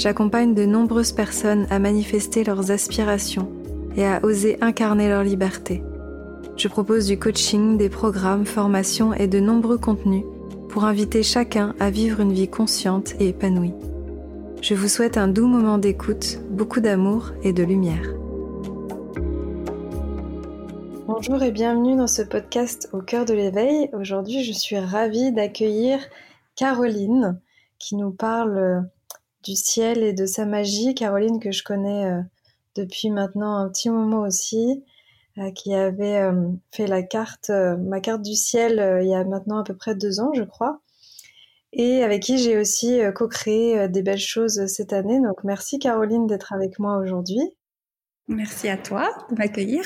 j'accompagne de nombreuses personnes à manifester leurs aspirations et à oser incarner leur liberté. Je propose du coaching, des programmes, formations et de nombreux contenus pour inviter chacun à vivre une vie consciente et épanouie. Je vous souhaite un doux moment d'écoute, beaucoup d'amour et de lumière. Bonjour et bienvenue dans ce podcast au cœur de l'éveil. Aujourd'hui, je suis ravie d'accueillir Caroline qui nous parle du ciel et de sa magie. Caroline, que je connais euh, depuis maintenant un petit moment aussi, euh, qui avait euh, fait la carte, ma carte du ciel il y a maintenant à peu près deux ans, je crois, et avec qui j'ai aussi co-créé des belles choses cette année. Donc merci Caroline d'être avec moi aujourd'hui. Merci à toi de m'accueillir.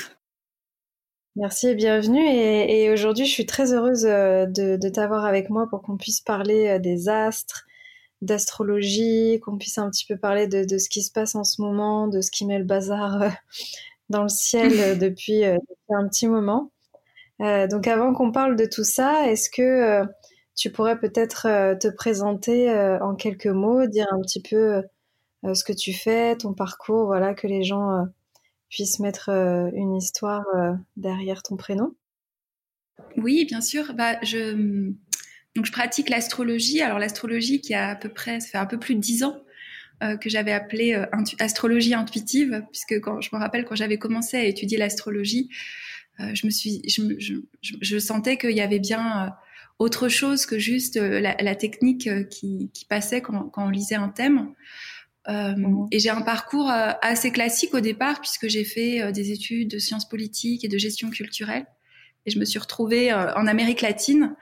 Merci et bienvenue. Et, aujourd'hui, je suis très heureuse de, de t'avoir avec moi pour qu'on puisse parler des astres, d'astrologie, qu'on puisse un petit peu parler de, ce qui se passe en ce moment, de ce qui met le bazar euh, dans le ciel euh, depuis, un petit moment. Euh, donc avant qu'on parle de tout ça, est-ce que tu pourrais peut-être te présenter en quelques mots, dire un petit peu ce que tu fais, ton parcours, voilà, que les gens puissent mettre une histoire derrière ton prénom? Oui, bien sûr. Bah, je, donc je pratique l'astrologie. Alors l'astrologie qui a à peu près, ça fait un peu plus de dix ans euh, que j'avais appelé euh, astrologie intuitive, puisque quand je me rappelle quand j'avais commencé à étudier l'astrologie, euh, je me suis, je, je, je, sentais qu'il y avait bien autre chose que juste la, la, technique qui, qui passait quand, quand, on lisait un thème. Mmh. Et j'ai un parcours assez classique au départ, puisque j'ai fait des études de sciences politiques et de gestion culturelle. Et je me suis retrouvée en Amérique latine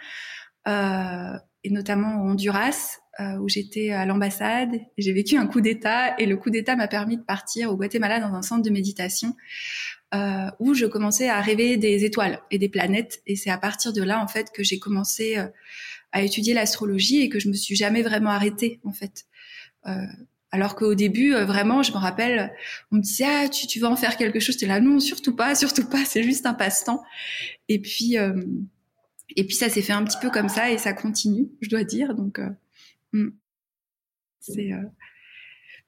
et notamment au Honduras, euh, où j'étais à l'ambassade. J'ai vécu un coup d'État et le coup d'État m'a permis de partir au Guatemala dans un centre de méditation euh, où je commençais à rêver des étoiles et des planètes. Et c'est à partir de là, en fait, que j'ai commencé euh, à étudier l'astrologie et que je me suis jamais vraiment arrêtée, en fait. Euh, alors qu'au début, euh, vraiment, je me rappelle, on me disait ah tu, tu vas en faire quelque chose. J'étais là non, surtout pas, surtout pas. C'est juste un passe-temps. Et puis et puis ça s'est fait un petit peu comme ça et ça continue, je dois dire. Donc, euh, hmm. c'est, euh,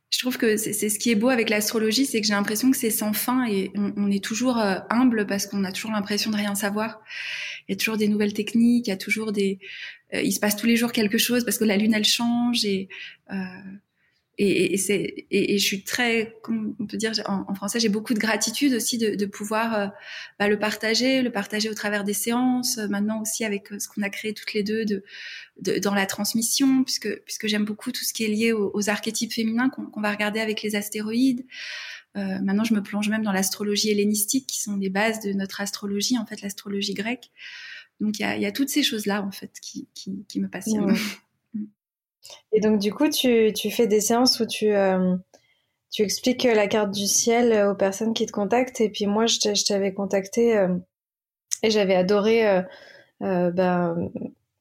je trouve que c'est, ce qui est beau avec l'astrologie, c'est que j'ai l'impression que c'est sans fin et on, est toujours euh, humble parce qu'on a toujours l'impression de rien savoir. Il y a toujours des nouvelles techniques, il y a toujours des, il se passe tous les jours quelque chose parce que la lune elle change et et, et, c'est, et, je suis très, on peut dire en, en français, j'ai beaucoup de gratitude aussi de, de pouvoir euh, bah, le partager, le partager au travers des séances. Euh, maintenant aussi avec euh, ce qu'on a créé toutes les deux de, de dans la transmission, puisque puisque j'aime beaucoup tout ce qui est lié aux, archétypes féminins qu'on, va regarder avec les astéroïdes. Euh, maintenant, je me plonge même dans l'astrologie hellénistique, qui sont les bases de notre astrologie, en fait, l'astrologie grecque. Donc, il y a, y a, toutes ces choses-là, en fait, qui, qui, qui me passionnent. Et donc, du coup, tu, tu fais des séances où tu, euh, tu expliques la carte du ciel aux personnes qui te contactent. Et puis, moi, je t'avais contacté euh, et j'avais adoré euh, ben,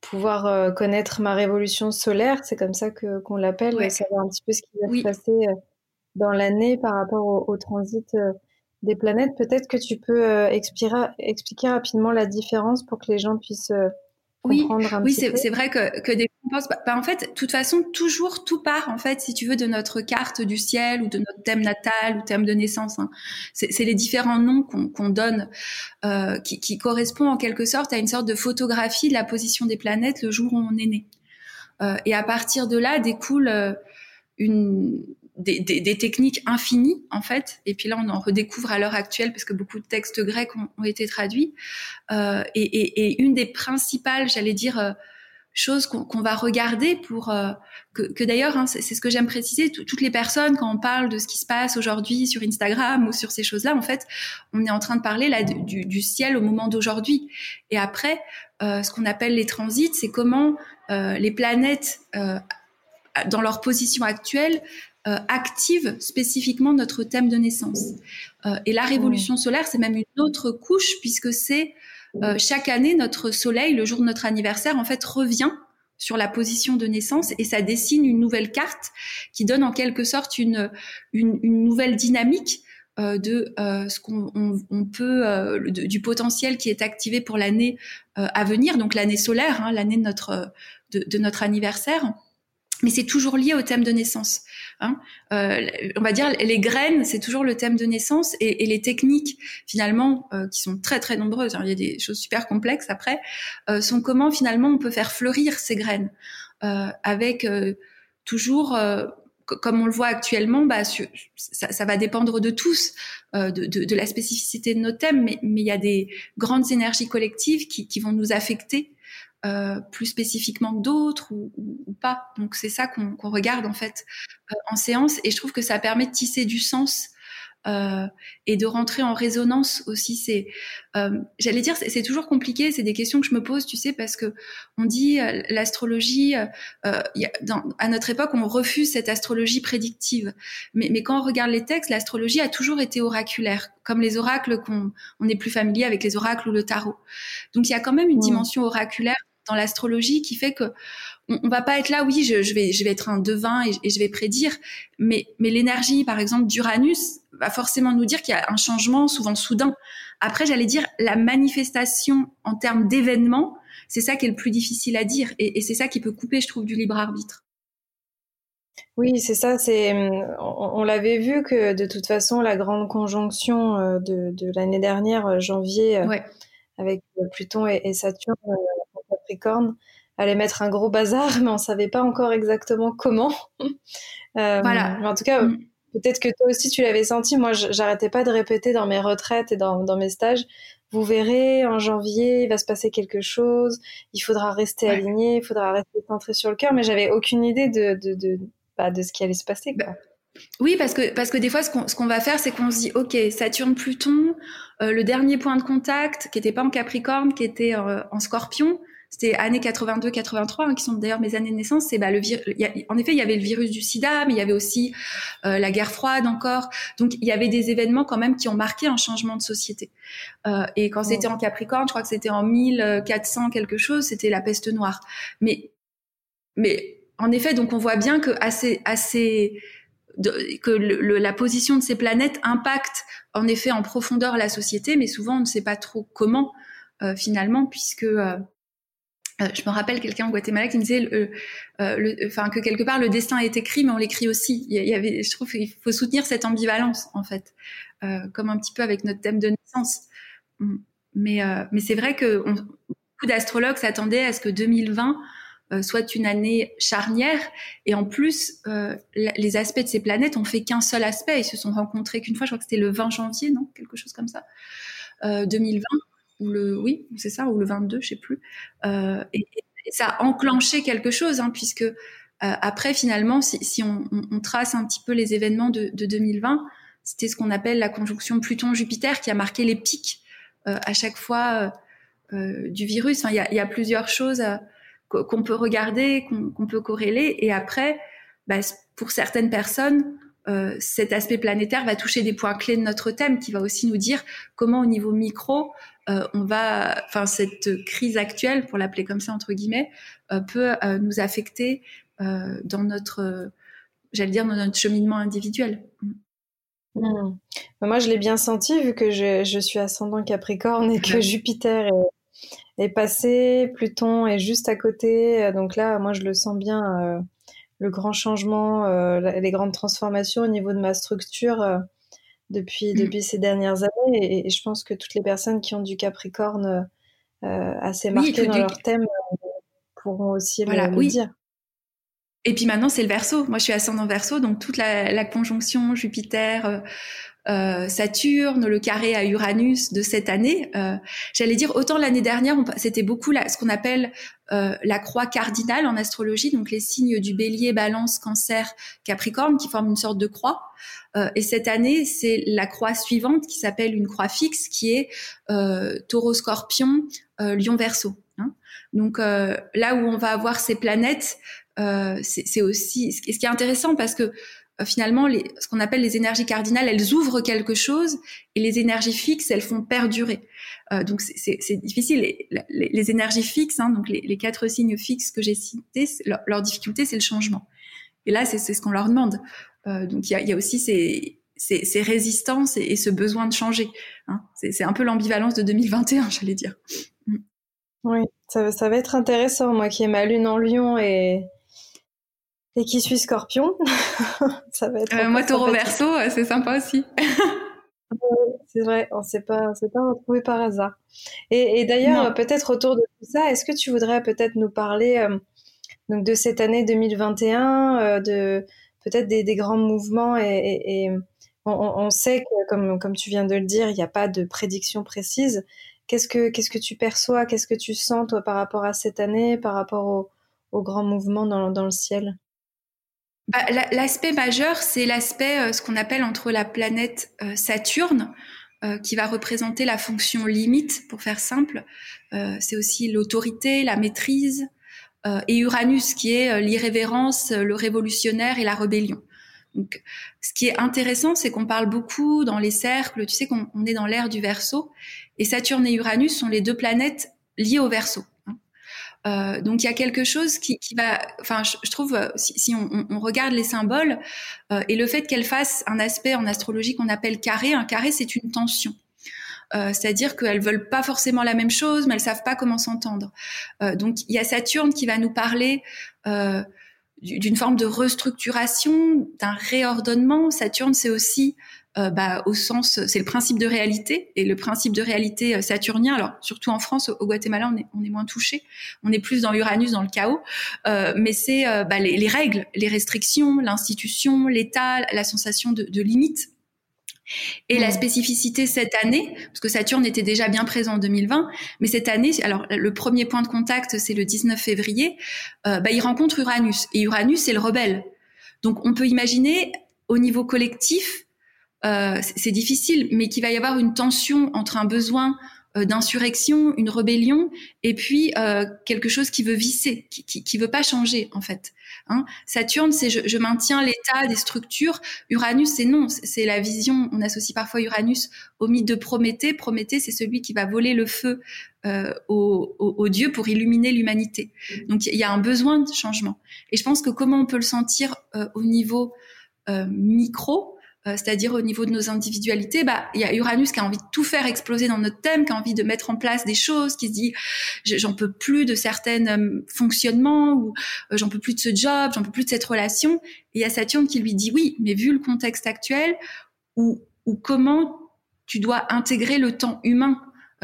pouvoir connaître ma révolution solaire. C'est comme ça que, qu'on l'appelle, et savoir un petit peu ce qui va se passer dans l'année par rapport au, au transit des planètes. Peut-être que tu peux expliquer, expliquer rapidement la différence pour que les gens puissent oui, oui, c'est vrai que, que des bah, bah, en fait, de toute façon, toujours tout part en fait, si tu veux, de notre carte du ciel ou de notre thème natal ou thème de naissance. Hein. C'est les différents noms qu'on donne euh, qui, qui correspondent en quelque sorte à une sorte de photographie de la position des planètes le jour où on est né. Euh, et à partir de là découle euh, une, des, des, des, techniques infinies en fait. Et puis là, on en redécouvre à l'heure actuelle parce que beaucoup de textes grecs ont, ont été traduits. Euh, et, et, et, une des principales, j'allais dire, euh, choses qu'on va regarder pour euh, que, que d'ailleurs, hein, c'est ce que j'aime préciser. Toutes les personnes, quand on parle de ce qui se passe aujourd'hui sur Instagram ou sur ces choses-là, en fait, on est en train de parler là du, du ciel au moment d'aujourd'hui. Et après, euh, ce qu'on appelle les transits, c'est comment euh, les planètes dans leur position actuelle, euh, active spécifiquement notre thème de naissance. Euh, et la révolution solaire, c'est même une autre couche puisque c'est euh, chaque année notre Soleil, le jour de notre anniversaire, en fait revient sur la position de naissance et ça dessine une nouvelle carte qui donne en quelque sorte une, une, une nouvelle dynamique euh, de euh, ce qu'on on, peut euh, du potentiel qui est activé pour l'année à venir, donc l'année solaire, hein, l'année de notre de, notre anniversaire mais c'est toujours lié au thème de naissance. Hein. Euh, on va dire les graines, c'est toujours le thème de naissance et, et les techniques finalement euh, qui sont très très nombreuses. Hein, il y a des choses super complexes après, euh, sont comment finalement on peut faire fleurir ces graines euh, avec euh, toujours euh, comme on le voit actuellement, bah, ça, ça, va dépendre de tous, de, de, de, la spécificité de nos thèmes, mais, mais il y a des grandes énergies collectives qui, qui vont nous affecter euh, plus spécifiquement que d'autres ou, ou, pas. Donc c'est ça qu'on qu regarde en fait euh, en séance et je trouve que ça permet de tisser du sens euh, et de rentrer en résonance aussi. C'est, euh, j'allais dire, c'est toujours compliqué. C'est des questions que je me pose, tu sais, parce que on dit euh, l'astrologie. à notre époque, on refuse cette astrologie prédictive. Mais, mais quand on regarde les textes, l'astrologie a toujours été oraculaire, comme les oracles qu'on on est plus familier avec les oracles ou le tarot. Donc il y a quand même une dimension oraculaire dans l'astrologie qui fait que on, on, va pas être là, oui, je, je, vais, je vais être un devin et, et je vais prédire, mais, mais l'énergie, par exemple, d'Uranus va forcément nous dire qu'il y a un changement souvent soudain. Après, j'allais dire la manifestation en termes d'événements, c'est ça qui est le plus difficile à dire et, et c'est ça qui peut couper, je trouve, du libre arbitre. Oui, c'est ça. C'est on, on l'avait vu que de toute façon la grande conjonction euh, de, de l'année dernière, euh, janvier, euh, ouais. avec Pluton et, et Saturne Capricorne allait mettre un gros bazar, mais on savait pas encore exactement comment. euh, voilà. Mais en tout cas, mm. peut-être que toi aussi tu l'avais senti. Moi, j'arrêtais pas de répéter dans mes retraites et dans, dans, mes stages. Vous verrez, en janvier, il va se passer quelque chose. Il faudra rester ouais. aligné, il faudra rester centré sur le cœur. Mais j'avais aucune idée de de, de, bah, de ce qui allait se passer. Quoi. Bah. Oui, parce que parce que des fois, ce qu'on ce qu'on va faire, c'est qu'on se dit, ok, Saturne, Pluton, euh, le dernier point de contact, qui était pas en Capricorne, qui était euh, en Scorpion, c'était années 82-83, hein, qui sont d'ailleurs mes années de naissance. C'est bah, le vir... a, en effet, il y avait le virus du SIDA, mais il y avait aussi euh, la guerre froide encore. Donc, il y avait des événements quand même qui ont marqué un changement de société. Euh, et quand oh. c'était en Capricorne, je crois que c'était en 1400 quelque chose, c'était la peste noire. Mais, mais en effet, donc on voit bien que assez, assez de, que le, le, la position de ces planètes impacte en effet en profondeur la société, mais souvent on ne sait pas trop comment euh, finalement, puisque euh, euh, je me rappelle quelqu'un au Guatemala qui me disait, euh, que quelque part le destin est écrit, mais on l'écrit aussi. Il je trouve qu'il faut soutenir cette ambivalence en fait, euh, comme un petit peu avec notre thème de naissance. Mm. Mais c'est vrai que on, beaucoup d'astrologues s'attendaient à ce que 2020 euh, soit une année charnière, et en plus les aspects de ces planètes ont fait qu'un seul aspect. Ils se sont rencontrés qu'une fois. Je crois que c'était le 20 janvier, non, quelque chose comme ça, 2020 ou le oui c'est ça ou le 22 je sais plus. Euh, et, ça a enclenché quelque chose hein, puisque euh, après finalement si, on, trace un petit peu les événements de, de 2020 c'était ce qu'on appelle la conjonction Pluton-Jupiter qui a marqué les pics euh, à chaque fois du virus. Enfin il y a, y a, plusieurs choses qu'on peut regarder qu'on qu peut corréler. Et après bah, pour certaines personnes cet aspect planétaire va toucher des points clés de notre thème qui va aussi nous dire comment au niveau micro euh, on va, enfin cette crise actuelle, pour l'appeler comme ça entre guillemets, euh, peut euh, nous affecter dans notre, j'allais dire dans notre cheminement individuel. Mmh. Moi, je l'ai bien senti vu que je, je, suis ascendant Capricorne et que Jupiter est, est, passé, Pluton est juste à côté. Donc là, moi, je le sens bien le grand changement, les grandes transformations au niveau de ma structure depuis, mmh. depuis ces dernières années. Et, et, je pense que toutes les personnes qui ont du Capricorne euh, assez marqué oui, dans du... leur thème pourront aussi voilà, le, oui. dire. Et puis maintenant, c'est le verso. Moi, je suis ascendant verso, donc toute la, la conjonction Jupiter, euh, Saturne, le carré à Uranus de cette année. Euh, J'allais dire autant l'année dernière, c'était beaucoup la, ce qu'on appelle euh, la croix cardinale en astrologie, donc les signes du Bélier, Balance, Cancer, Capricorne, qui forment une sorte de croix. Euh, et cette année, c'est la croix suivante qui s'appelle une croix fixe, qui est euh, Taureau, Scorpion, Lion, Verseau. Hein. Donc là où on va avoir ces planètes c'est aussi ce qui est intéressant parce que finalement, les, ce qu'on appelle les énergies cardinales, elles ouvrent quelque chose et les énergies fixes, elles font perdurer. Euh, donc c'est difficile. Les, énergies fixes, hein, donc les, quatre signes fixes que j'ai cités, leur, leur, difficulté, c'est le changement. Et là, c'est ce qu'on leur demande. Euh, donc il y a, y a, aussi ces, ces, ces résistances et, et, ce besoin de changer. Hein. C'est un peu l'ambivalence de 2021, j'allais dire. Mm. Oui, ça, ça, va être intéressant. Moi qui ai ma lune en Lion et et qui suis Scorpion, ça va être. Euh, moi Taureau Verseau, euh, c'est sympa aussi. c'est vrai, on s'est pas, s'est pas retrouvé par hasard. Et, et d'ailleurs, peut-être autour de tout ça, est-ce que tu voudrais peut-être nous parler euh, donc de cette année 2021, euh, de peut-être des, des, grands mouvements et, et on, on, sait que, comme, comme tu viens de le dire, il n'y a pas de prédiction précise. Qu'est-ce que, qu'est-ce que tu perçois, qu'est-ce que tu sens toi par rapport à cette année, par rapport aux au grands mouvements dans, dans le ciel? Bah, L'aspect majeur, c'est l'aspect, euh, ce qu'on appelle entre la planète euh, Saturne, euh, qui va représenter la fonction limite, pour faire simple. c'est aussi l'autorité, la maîtrise, et Uranus, qui est l'irrévérence, le révolutionnaire et la rébellion. Donc, ce qui est intéressant, c'est qu'on parle beaucoup dans les cercles, tu sais qu'on est dans l'ère du Verseau, et Saturne et Uranus sont les deux planètes liées au Verseau. Euh, donc il y a quelque chose qui, qui va, enfin je, trouve euh, si, si on, on, regarde les symboles euh, et le fait qu'elle fasse un aspect en astrologie qu'on appelle carré, un carré c'est une tension. Euh, c'est-à-dire qu'elles veulent pas forcément la même chose, mais elles savent pas comment s'entendre. Euh, donc il y a Saturne qui va nous parler d'une forme de restructuration, d'un réordonnement. Saturne c'est aussi euh, bah, au sens, c'est le principe de réalité et le principe de réalité euh, saturnien. Alors surtout en France, au, Guatemala, on est, on est moins touché, on est plus dans Uranus, dans le chaos, euh, mais c'est euh, bah, les, les, règles, les restrictions, l'institution, l'État, la sensation de, de limite. Et la mmh. spécificité cette année, parce que Saturne était déjà bien présent en 2020, mais cette année, alors le premier point de contact, c'est le 19 février, euh, bah, il rencontre Uranus. Et Uranus, c'est le rebelle. Donc on peut imaginer au niveau collectif euh, c'est difficile, mais qu'il va y avoir une tension entre un besoin euh, d'insurrection, une rébellion, et puis euh, quelque chose qui veut visser, qui, qui, qui veut pas changer en fait. Hein Saturne, c'est je, je, maintiens l'état des structures. Uranus, c'est non, c'est la vision. On associe parfois Uranus au mythe de Prométhée. Prométhée, c'est celui qui va voler le feu euh, aux, aux, dieux pour illuminer l'humanité. Donc il y a un besoin de changement. Et je pense que comment on peut le sentir euh, au niveau euh, micro, c'est-à-dire au niveau de nos individualités, bah il y a Uranus qui a envie de tout faire exploser dans notre thème, qui a envie de mettre en place des choses, qui se dit j'en peux plus de certains euh, fonctionnements ou euh, j'en peux plus de ce job, j'en peux plus de cette relation. Et il y a Saturne qui lui dit oui, mais vu le contexte actuel, ou ou comment tu dois intégrer le temps humain?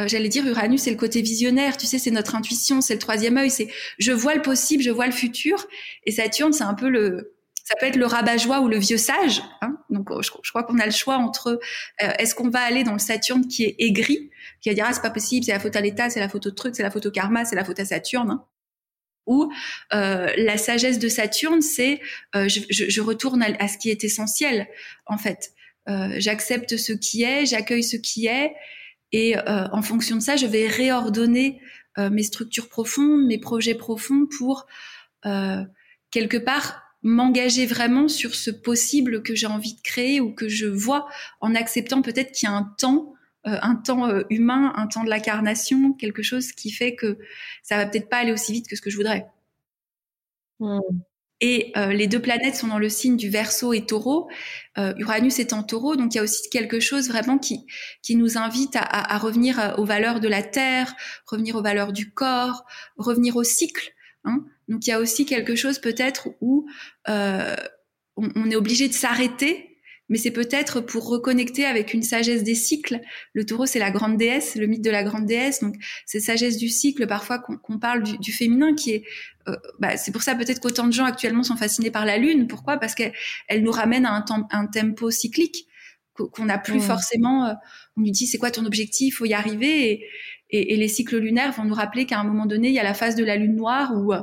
J'allais dire Uranus, c'est le côté visionnaire, tu sais, c'est notre intuition, c'est le troisième œil, c'est je vois le possible, je vois le futur. Et Saturne, c'est un peu le ça peut être le rabat-joie ou le vieux sage. Hein Donc, je, crois qu'on a le choix entre euh, est-ce qu'on va aller dans le Saturne qui est aigri, qui va dire ah c'est pas possible, c'est la faute à l'État, c'est la faute au truc, c'est la faute au karma, c'est la faute à Saturne. Hein ou euh, la sagesse de Saturne, c'est euh, je, je, je, retourne à, à, ce qui est essentiel en fait. Euh, j'accepte ce qui est, j'accueille ce qui est, et euh, en fonction de ça, je vais réordonner euh, mes structures profondes, mes projets profonds pour quelque part m'engager vraiment sur ce possible que j'ai envie de créer ou que je vois en acceptant peut-être qu'il y a un temps euh, un temps euh, humain, un temps de l'incarnation, quelque chose qui fait que ça va peut-être pas aller aussi vite que ce que je voudrais. Mmh. Et euh, les deux planètes sont dans le signe du Verseau et Taureau. Euh, Uranus est en Taureau, donc il y a aussi quelque chose vraiment qui qui nous invite à, à, à revenir aux valeurs de la terre, revenir aux valeurs du corps, revenir au cycle. Hein donc il y a aussi quelque chose peut-être où euh, on, on, est obligé de s'arrêter, mais c'est peut-être pour reconnecter avec une sagesse des cycles. Le taureau, c'est la grande déesse, le mythe de la grande déesse. Donc c'est sagesse du cycle, parfois qu'on parle du, du, féminin, qui est... Euh, bah, c'est pour ça peut-être qu'autant de gens actuellement sont fascinés par la lune. Pourquoi? Parce qu'elle elle nous ramène à un, un tempo cyclique qu'on n'a plus mmh. forcément. Euh, on nous dit c'est quoi ton objectif, faut y arriver. Et, et, les cycles lunaires vont nous rappeler qu'à un moment donné, il y a la phase de la lune noire où euh,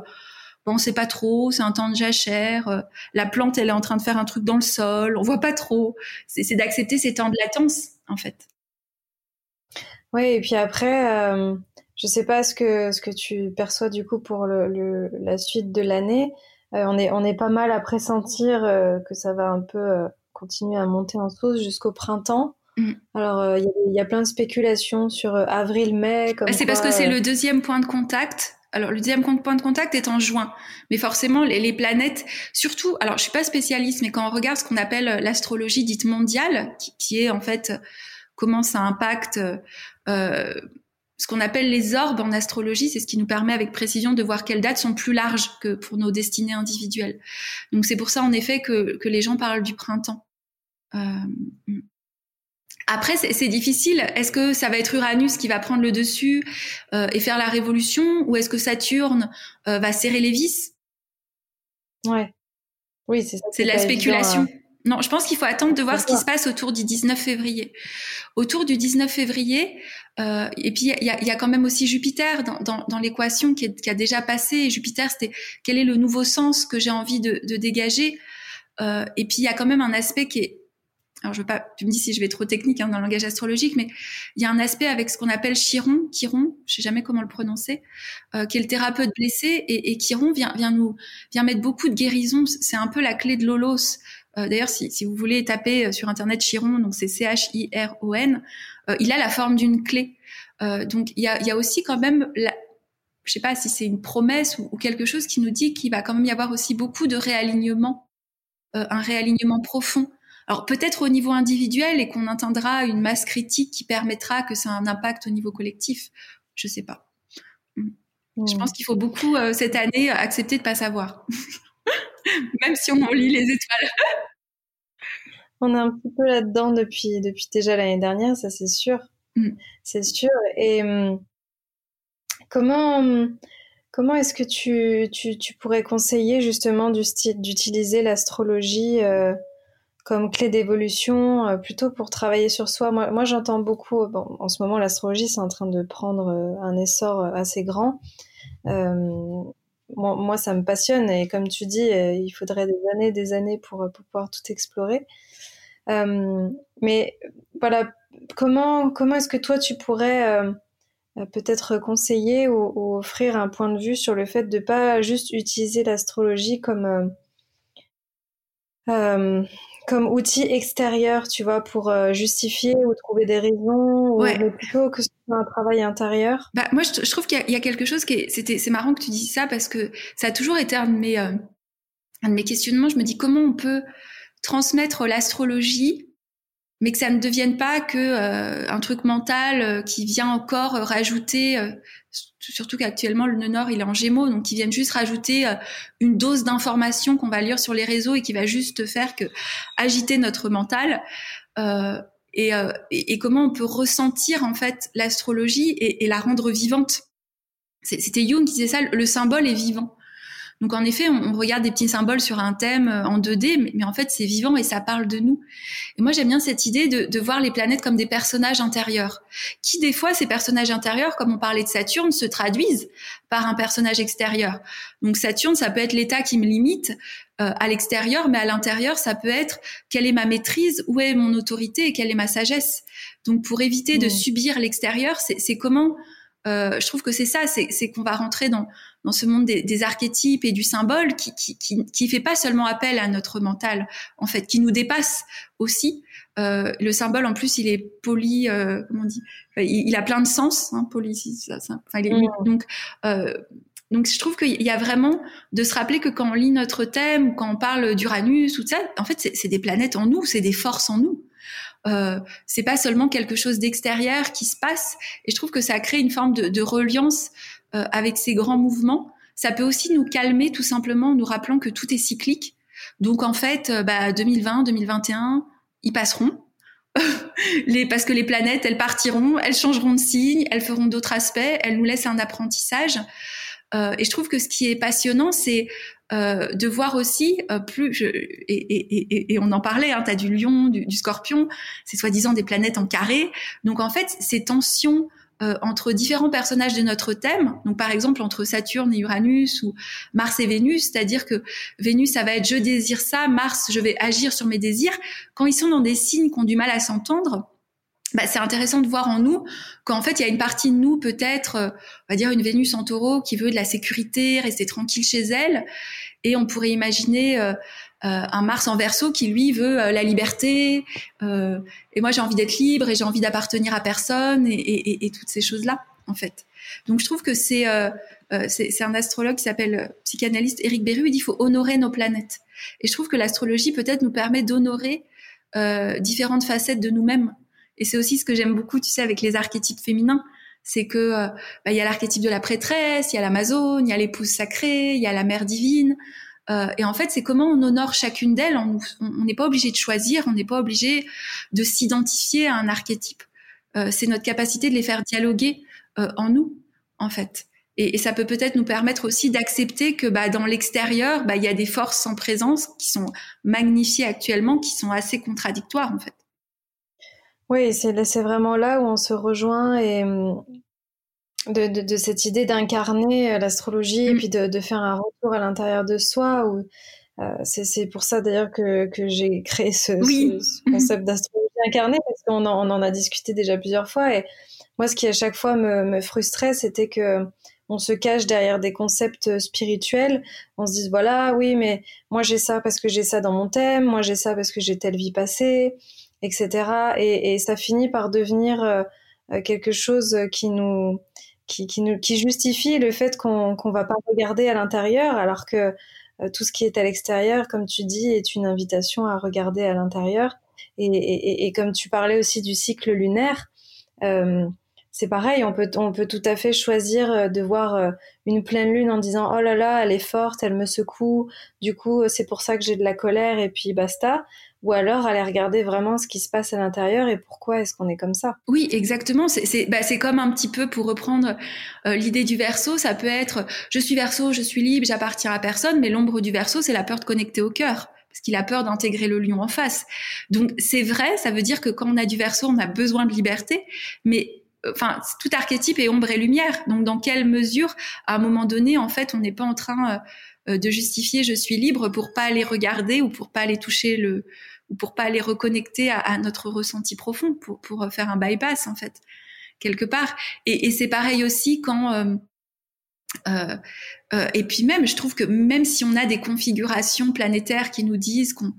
bon, on sait pas trop, c'est un temps de jachère, euh, la plante, elle est en train de faire un truc dans le sol, on voit pas trop. C'est d'accepter ces temps de latence, en fait. Oui, et puis après, euh, je sais pas ce que ce que tu perçois du coup pour la suite de l'année, on est on est pas mal à pressentir que ça va un peu continuer à monter en sauce jusqu'au printemps. Mm. Alors, il y, a plein de spéculations sur avril-mai. Bah, c'est parce que c'est le deuxième point de contact alors, le deuxième point de contact est en juin. Mais forcément, les, planètes, surtout, alors je suis pas spécialiste, mais quand on regarde ce qu'on appelle l'astrologie dite mondiale, qui, est en fait comment ça impacte euh, ce qu'on appelle les orbes en astrologie, c'est ce qui nous permet avec précision de voir quelles dates sont plus larges que pour nos destinées individuelles. Donc c'est pour ça en effet que, que les gens parlent du printemps. Euh, mm. Après, c'est difficile. Est-ce que ça va être Uranus qui va prendre le dessus euh, et faire la révolution, ou est-ce que Saturne euh, va serrer les vis? Ouais. Oui, c'est C'est de la spéculation. Hein. Non, je pense qu'il faut attendre de voir ce qui se passe autour du 19 février. Autour du 19 février, euh, et puis il y a, y a, quand même aussi Jupiter dans, dans, dans l'équation qui, qui, a déjà passé. Et Jupiter, c'était quel est le nouveau sens que j'ai envie de, de dégager? Euh, et puis il y a quand même un aspect qui est alors je veux pas, tu me dis si je vais trop technique hein, dans le langage astrologique, mais il y a un aspect avec ce qu'on appelle Chiron, Chiron, je sais jamais comment le prononcer, euh, qui est le thérapeute blessé, et, et Chiron vient, vient nous, vient mettre beaucoup de guérison. C'est un peu la clé de l'holos. Euh, D'ailleurs, si, si vous voulez taper euh, sur internet Chiron, donc c'est C-H-I-R-O-N, euh, il a la forme d'une clé. Euh, donc il y a, y a aussi quand même la, je sais pas si c'est une promesse ou, ou, quelque chose qui nous dit qu'il va quand même y avoir aussi beaucoup de réalignement, euh, un réalignement profond alors peut-être au niveau individuel et qu'on atteindra une masse critique qui permettra que ça ait un impact au niveau collectif. Je sais pas. Mm. Je pense qu'il faut beaucoup euh, cette année accepter de pas savoir, même si on en lit les étoiles. on est un petit peu là-dedans depuis depuis déjà l'année dernière, ça c'est sûr, mm. c'est sûr. Et hum, comment comment est-ce que tu, tu, tu, pourrais conseiller justement d'utiliser l'astrologie euh, comme clé d'évolution, euh, plutôt pour travailler sur soi. Moi, j'entends beaucoup, en ce moment, l'astrologie, c'est en train de prendre euh, un essor euh, assez grand. Moi, ça me passionne et comme tu dis, il faudrait des années, des années pour, pouvoir tout explorer. Mais voilà, comment, comment est-ce que toi, tu pourrais peut-être conseiller ou, offrir un point de vue sur le fait de pas juste utiliser l'astrologie comme comme outil extérieur, tu vois, pour euh, justifier ou trouver des raisons, ouais. ou plutôt que ce soit un travail intérieur bah, Moi, je, je trouve qu'il y, y, a quelque chose qui est... C'était, c'est marrant que tu dis ça parce que ça a toujours été un de mes, euh, un de mes questionnements. Je me dis comment on peut transmettre l'astrologie mais que ça ne devienne pas que euh, un truc mental euh, qui vient encore rajouter, euh, surtout qu'actuellement le nœud nord il est en Gémeaux, donc qui viennent juste rajouter une dose d'informations qu'on va lire sur les réseaux et qui va juste faire que agiter notre mental. Et, et, comment on peut ressentir en fait l'astrologie et, et la rendre vivante. C'était Jung qui disait ça, le symbole est vivant. Donc en effet, on, regarde des petits symboles sur un thème euh, en 2D, mais, en fait c'est vivant et ça parle de nous. Et moi j'aime bien cette idée de, de, voir les planètes comme des personnages intérieurs, qui des fois ces personnages intérieurs, comme on parlait de Saturne, se traduisent par un personnage extérieur. Donc Saturne, ça peut être l'état qui me limite euh, à l'extérieur, mais à l'intérieur, ça peut être quelle est ma maîtrise, où est mon autorité et quelle est ma sagesse. Donc pour éviter de mmh. subir l'extérieur, c'est comment euh, je trouve que c'est ça, c'est qu'on va rentrer dans, dans ce monde des, des, archétypes et du symbole qui, qui, qui, qui, fait pas seulement appel à notre mental, en fait, qui nous dépasse aussi. Euh, le symbole, en plus, il est poli, euh, comment on dit il, il, a plein de sens, hein, poli. Ça, ça, enfin, il est, mmh. donc, euh, donc, je trouve qu'il y a vraiment de se rappeler que quand on lit notre thème quand on parle d'Uranus ou de ça, en fait, c'est des planètes en nous, c'est des forces en nous. Euh, c'est pas seulement quelque chose d'extérieur qui se passe. Et je trouve que ça crée une forme de, de reliance euh, avec ces grands mouvements. Ça peut aussi nous calmer tout simplement en nous rappelant que tout est cyclique. Donc en fait, euh, bah, 2020, 2021, ils passeront. parce que les planètes, elles partiront, elles changeront de signe, elles feront d'autres aspects, elles nous laissent un apprentissage. Euh, et je trouve que ce qui est passionnant, c'est euh, de voir aussi plus et, on en parlait hein, tu as du lion du scorpion c'est soi-disant des planètes en carré donc en fait ces tensions euh, entre différents personnages de notre thème, donc par exemple entre Saturne et Uranus ou Mars et Vénus, c'est-à-dire que Vénus ça va être je désire ça, Mars je vais agir sur mes désirs. Quand ils sont dans des signes qui ont du mal à s'entendre, bah, c'est intéressant de voir en nous qu'en fait, il y a une partie de nous, peut-être, euh, on va dire une Vénus en taureau, qui veut de la sécurité, rester tranquille chez elle. Et on pourrait imaginer euh, un Mars en verso qui, lui, veut la liberté. et moi, j'ai envie d'être libre et j'ai envie d'appartenir à personne et, et, et, toutes ces choses-là, en fait. Donc, je trouve que c'est c'est un astrologue qui s'appelle psychanalyste Eric Berru. Il dit qu'il faut honorer nos planètes. Et je trouve que l'astrologie, peut-être, nous permet d'honorer différentes facettes de nous-mêmes et c'est aussi ce que j'aime beaucoup, tu sais, avec les archétypes féminins. C'est que euh, bah, il y a l'archétype de la prêtresse, il y a l'amazone, il y a l'épouse sacrée, il y a la mère divine. Euh, et en fait, c'est comment on honore chacune d'elles. On n'est pas obligé de choisir, on n'est pas obligé de s'identifier à un archétype. Euh, c'est notre capacité de les faire dialoguer euh, en nous, en fait. Et, et ça peut peut-être nous permettre aussi d'accepter que bah, dans l'extérieur, bah, il y a des forces en présence qui sont magnifiées actuellement, qui sont assez contradictoires, en fait. Oui, c'est vraiment là où on se rejoint et hum, de, de, de cette idée d'incarner euh, l'astrologie et mmh. puis de, de, faire un retour à l'intérieur de soi. Où, euh, c'est pour ça d'ailleurs que, que j'ai créé ce, ce, concept d'astrologie incarnée parce qu'on en, on en a discuté déjà plusieurs fois. Et moi, ce qui à chaque fois me, me frustrait, c'était que on se cache derrière des concepts spirituels. On se dit voilà, oui, mais moi j'ai ça parce que j'ai ça dans mon thème, moi j'ai ça parce que j'ai telle vie passée etc. Et, et, ça finit par devenir euh, euh, quelque chose qui nous qui, qui, nous, qui justifie le fait qu'on qu'on va pas regarder à l'intérieur, alors que euh, tout ce qui est à l'extérieur, comme tu dis, est une invitation à regarder à l'intérieur. Et, et, et, comme tu parlais aussi du cycle lunaire, euh, c'est pareil, on peut, on peut tout à fait choisir de voir une pleine lune en disant oh là là, elle est forte, elle me secoue, du coup c'est pour ça que j'ai de la colère et puis basta ou alors aller regarder vraiment ce qui se passe à l'intérieur et pourquoi est-ce qu'on est comme ça. Oui, exactement. C'est bah, comme un petit peu pour reprendre euh, l'idée du verso, ça peut être je suis verso, je suis libre, j'appartiens à personne, mais l'ombre du verso, c'est la peur de connecter au cœur parce qu'il a peur d'intégrer le lion en face. Donc c'est vrai, ça veut dire que quand on a du verso, on a besoin de liberté, mais euh, enfin tout archétype est ombre et lumière. Donc dans quelle mesure, à un moment donné, en fait, on n'est pas en train euh, de justifier je suis libre pour pas aller regarder ou pour pas aller toucher le ou pour pas aller reconnecter à, notre ressenti profond, pour, pour faire un bypass en fait quelque part. Et, et c'est pareil aussi quand euh, euh, euh, et puis même, je trouve que même si on a des configurations planétaires qui nous disent qu'on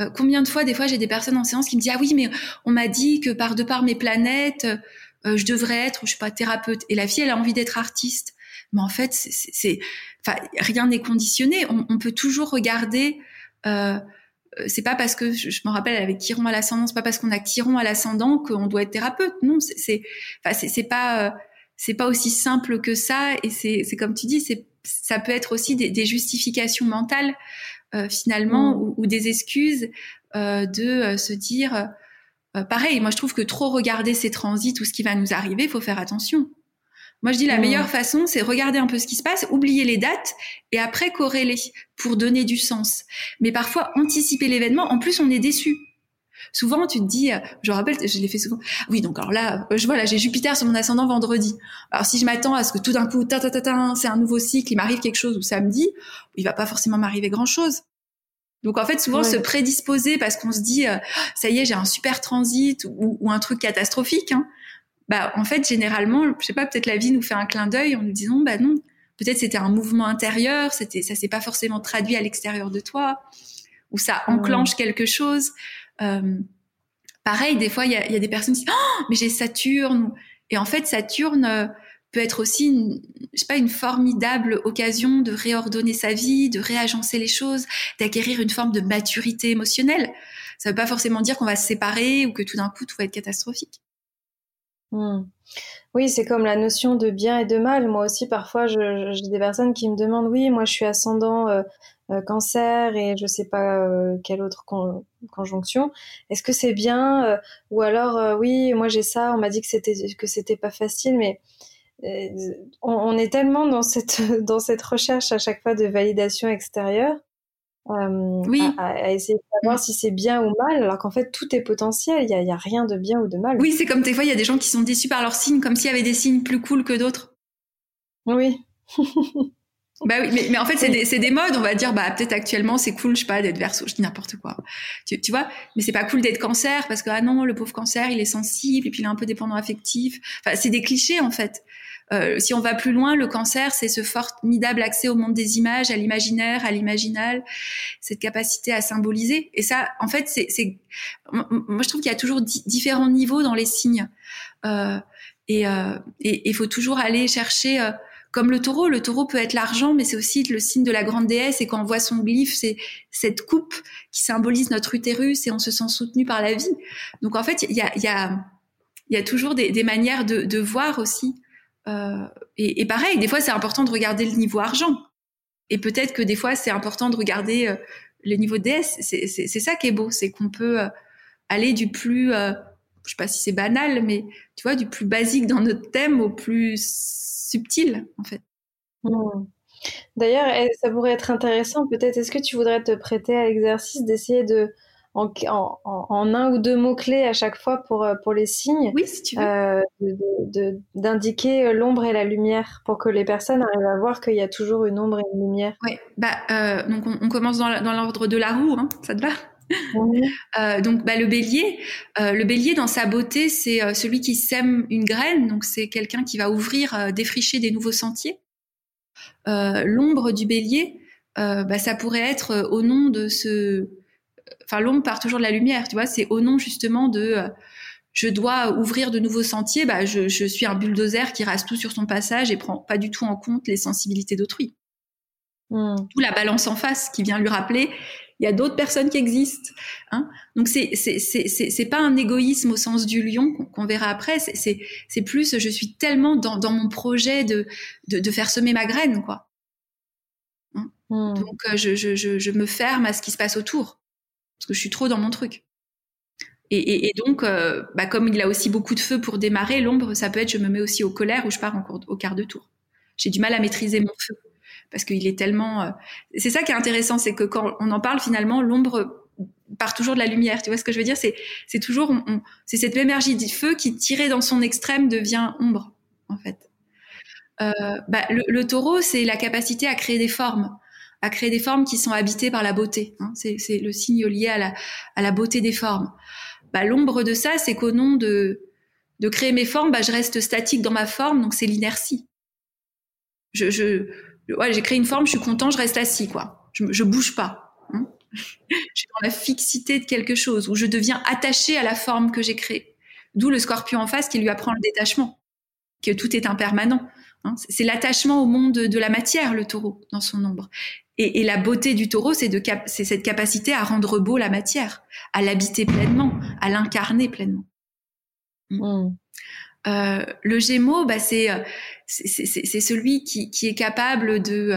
euh, combien de fois, des fois, j'ai des personnes en séance qui me disent ah oui, mais on m'a dit que par de par mes planètes, euh, je devrais être, je suis pas thérapeute. Et la fille, elle a envie d'être artiste. Mais en fait, c'est, enfin, rien n'est conditionné. On, on, peut toujours regarder. Euh, euh, c'est pas parce que je, me rappelle avec Chiron à l'ascendant, c'est pas parce qu'on a Chiron à l'ascendant qu'on doit être thérapeute. Non, c'est enfin, c'est pas euh, c'est pas aussi simple que ça. Et c'est c'est comme tu dis, c'est ça peut être aussi des, des justifications mentales euh, finalement mmh. ou, ou, des excuses euh, de se dire pareil. Moi, je trouve que trop regarder ces transits ou ce qui va nous arriver, faut faire attention. Moi, je dis la meilleure façon, c'est regarder un peu ce qui se passe, oublier les dates et après corréler pour donner du sens. Mais parfois, anticiper l'événement, en plus, on est déçu. Souvent, tu te dis, euh, je rappelle, je l'ai fait souvent. Oui, donc alors là, je vois là, j'ai Jupiter sur mon ascendant vendredi. Alors si je m'attends à ce que tout d'un coup, ta ta ta, ta c'est un nouveau cycle, il m'arrive quelque chose ou samedi, il va pas forcément m'arriver grand chose. Donc en fait, souvent se prédisposer parce qu'on se dit, euh, ça y est, j'ai un super transit ou, ou un truc catastrophique. Hein, bah en fait généralement, je sais pas, peut-être la vie nous fait un clin d'œil en nous disant bah non, peut-être c'était un mouvement intérieur, c'était ça s'est pas forcément traduit à l'extérieur de toi, ou ça enclenche quelque chose. Euh, pareil, des fois il y a, y a, des personnes qui disent oh, mais j'ai Saturne et en fait Saturne euh, peut être aussi une, je sais pas une formidable occasion de réordonner sa vie, de réagencer les choses, d'acquérir une forme de maturité émotionnelle. Ça veut pas forcément dire qu'on va se séparer ou que tout d'un coup tout va être catastrophique. Hmm. Oui, c'est comme la notion de bien et de mal. Moi aussi, parfois, j'ai des personnes qui me demandent, oui, moi, je suis ascendant euh, euh, cancer et je sais pas euh, quelle autre conjonction. Est-ce que c'est bien Ou alors, oui, moi j'ai ça. On m'a dit que c'était que pas facile, mais on, on, est tellement dans cette dans cette recherche à chaque fois de validation extérieure euh, oui. à, essayer de savoir si c'est bien ou mal, alors qu'en fait tout est potentiel, il n'y a, y a, rien de bien ou de mal. Oui, c'est comme des fois il y a des gens qui sont déçus par leurs signes, comme s'il y avait des signes plus cool que d'autres. Oui. bah oui, mais, mais en fait, c'est des, des, modes. On va dire, bah peut-être actuellement, c'est cool, je sais pas, d'être verso. Je dis n'importe quoi. Tu, tu, vois Mais c'est pas cool d'être cancer parce que ah non, le pauvre cancer, il est sensible et puis il est un peu dépendant affectif. Enfin, c'est des clichés en fait. Euh, si on va plus loin, le cancer, c'est ce formidable accès au monde des images, à l'imaginaire, à l'imaginal, cette capacité à symboliser. Et ça, en fait, c'est, moi je trouve qu'il y a toujours différents niveaux dans les signes. Euh, et euh, il faut toujours aller chercher euh, comme le taureau, le taureau peut être l'argent, mais c'est aussi le signe de la grande déesse. Et quand on voit son glyphe, c'est cette coupe qui symbolise notre utérus et on se sent soutenu par la vie. Donc en fait, il y a, y, a, y a toujours des, des manières de, de, voir aussi. Euh, et, pareil, des fois, c'est important de regarder le niveau argent. Et peut-être que des fois, c'est important de regarder euh, le niveau déesse. C'est ça qui est beau, c'est qu'on peut euh, aller du plus, je sais pas si c'est banal, mais tu vois, du plus basique dans notre thème au plus subtil, en fait. Hmm. D'ailleurs, eh, ça pourrait être intéressant, peut-être, est-ce que tu voudrais te prêter à l'exercice d'essayer de, en, un ou deux mots-clés à chaque fois pour, euh, pour les signes, oui, si tu veux. Euh, d'indiquer euh, l'ombre et la lumière pour que les personnes arrivent à voir qu'il y a toujours une ombre et une lumière. Oui, bah, donc on, commence dans l'ordre de la roue, hein, ça te va? Euh, donc bah, le bélier, le bélier dans sa beauté, c'est celui qui sème une graine, donc c'est quelqu'un qui va ouvrir, défricher des nouveaux sentiers. l'ombre du bélier, bah, ça pourrait être au nom de ce, enfin l'ombre part toujours de la lumière, tu vois, c'est au nom justement de je dois ouvrir de nouveaux sentiers, bah, je, je, suis un bulldozer qui rase tout sur son passage et prend pas du tout en compte les sensibilités d'autrui. Mmh. Tout la balance en face qui vient lui rappeler il y a d'autres personnes qui existent. Hein Donc c'est c'est c'est pas un égoïsme au sens du lion qu'on verra après. C'est c'est plus je suis tellement dans dans mon projet de de, de faire semer ma graine quoi. Hein hmm. Donc euh, je, je, je je me ferme à ce qui se passe autour parce que je suis trop dans mon truc. Et, donc, euh, bah comme il a aussi beaucoup de feu pour démarrer, l'ombre, ça peut être je me mets aussi au colère ou je pars au quart de tour. J'ai du mal à maîtriser mon feu parce qu'il est tellement. Euh, c'est ça qui est intéressant, c'est que quand on en parle finalement, l'ombre part toujours de la lumière. Tu vois ce que je veux dire? C'est toujours c'est cette énergie du feu qui tirée dans son extrême devient ombre en fait. Euh, bah, le, taureau, c'est la capacité à créer des formes, à créer des formes qui sont habitées par la beauté. Hein. C'est le signe lié à la, beauté des formes. Bah, L'ombre de ça, c'est qu'au nom de, créer mes formes, bah, je reste statique dans ma forme, donc c'est l'inertie. Je, j'ai créé une forme, je suis content, je reste assis, quoi. Je, je bouge pas. Hein je suis dans la fixité de quelque chose, où je deviens attaché à la forme que j'ai créée. D'où le scorpion en face qui lui apprend le détachement, que tout est impermanent. Hein c'est l'attachement au monde de, la matière, le taureau, dans son ombre. Et, la beauté du taureau, c'est c'est cette capacité à rendre beau la matière, à l'habiter pleinement, à l'incarner pleinement. Mmh. Euh, le Gémeaux, bah, c'est c'est celui qui, qui, est capable de,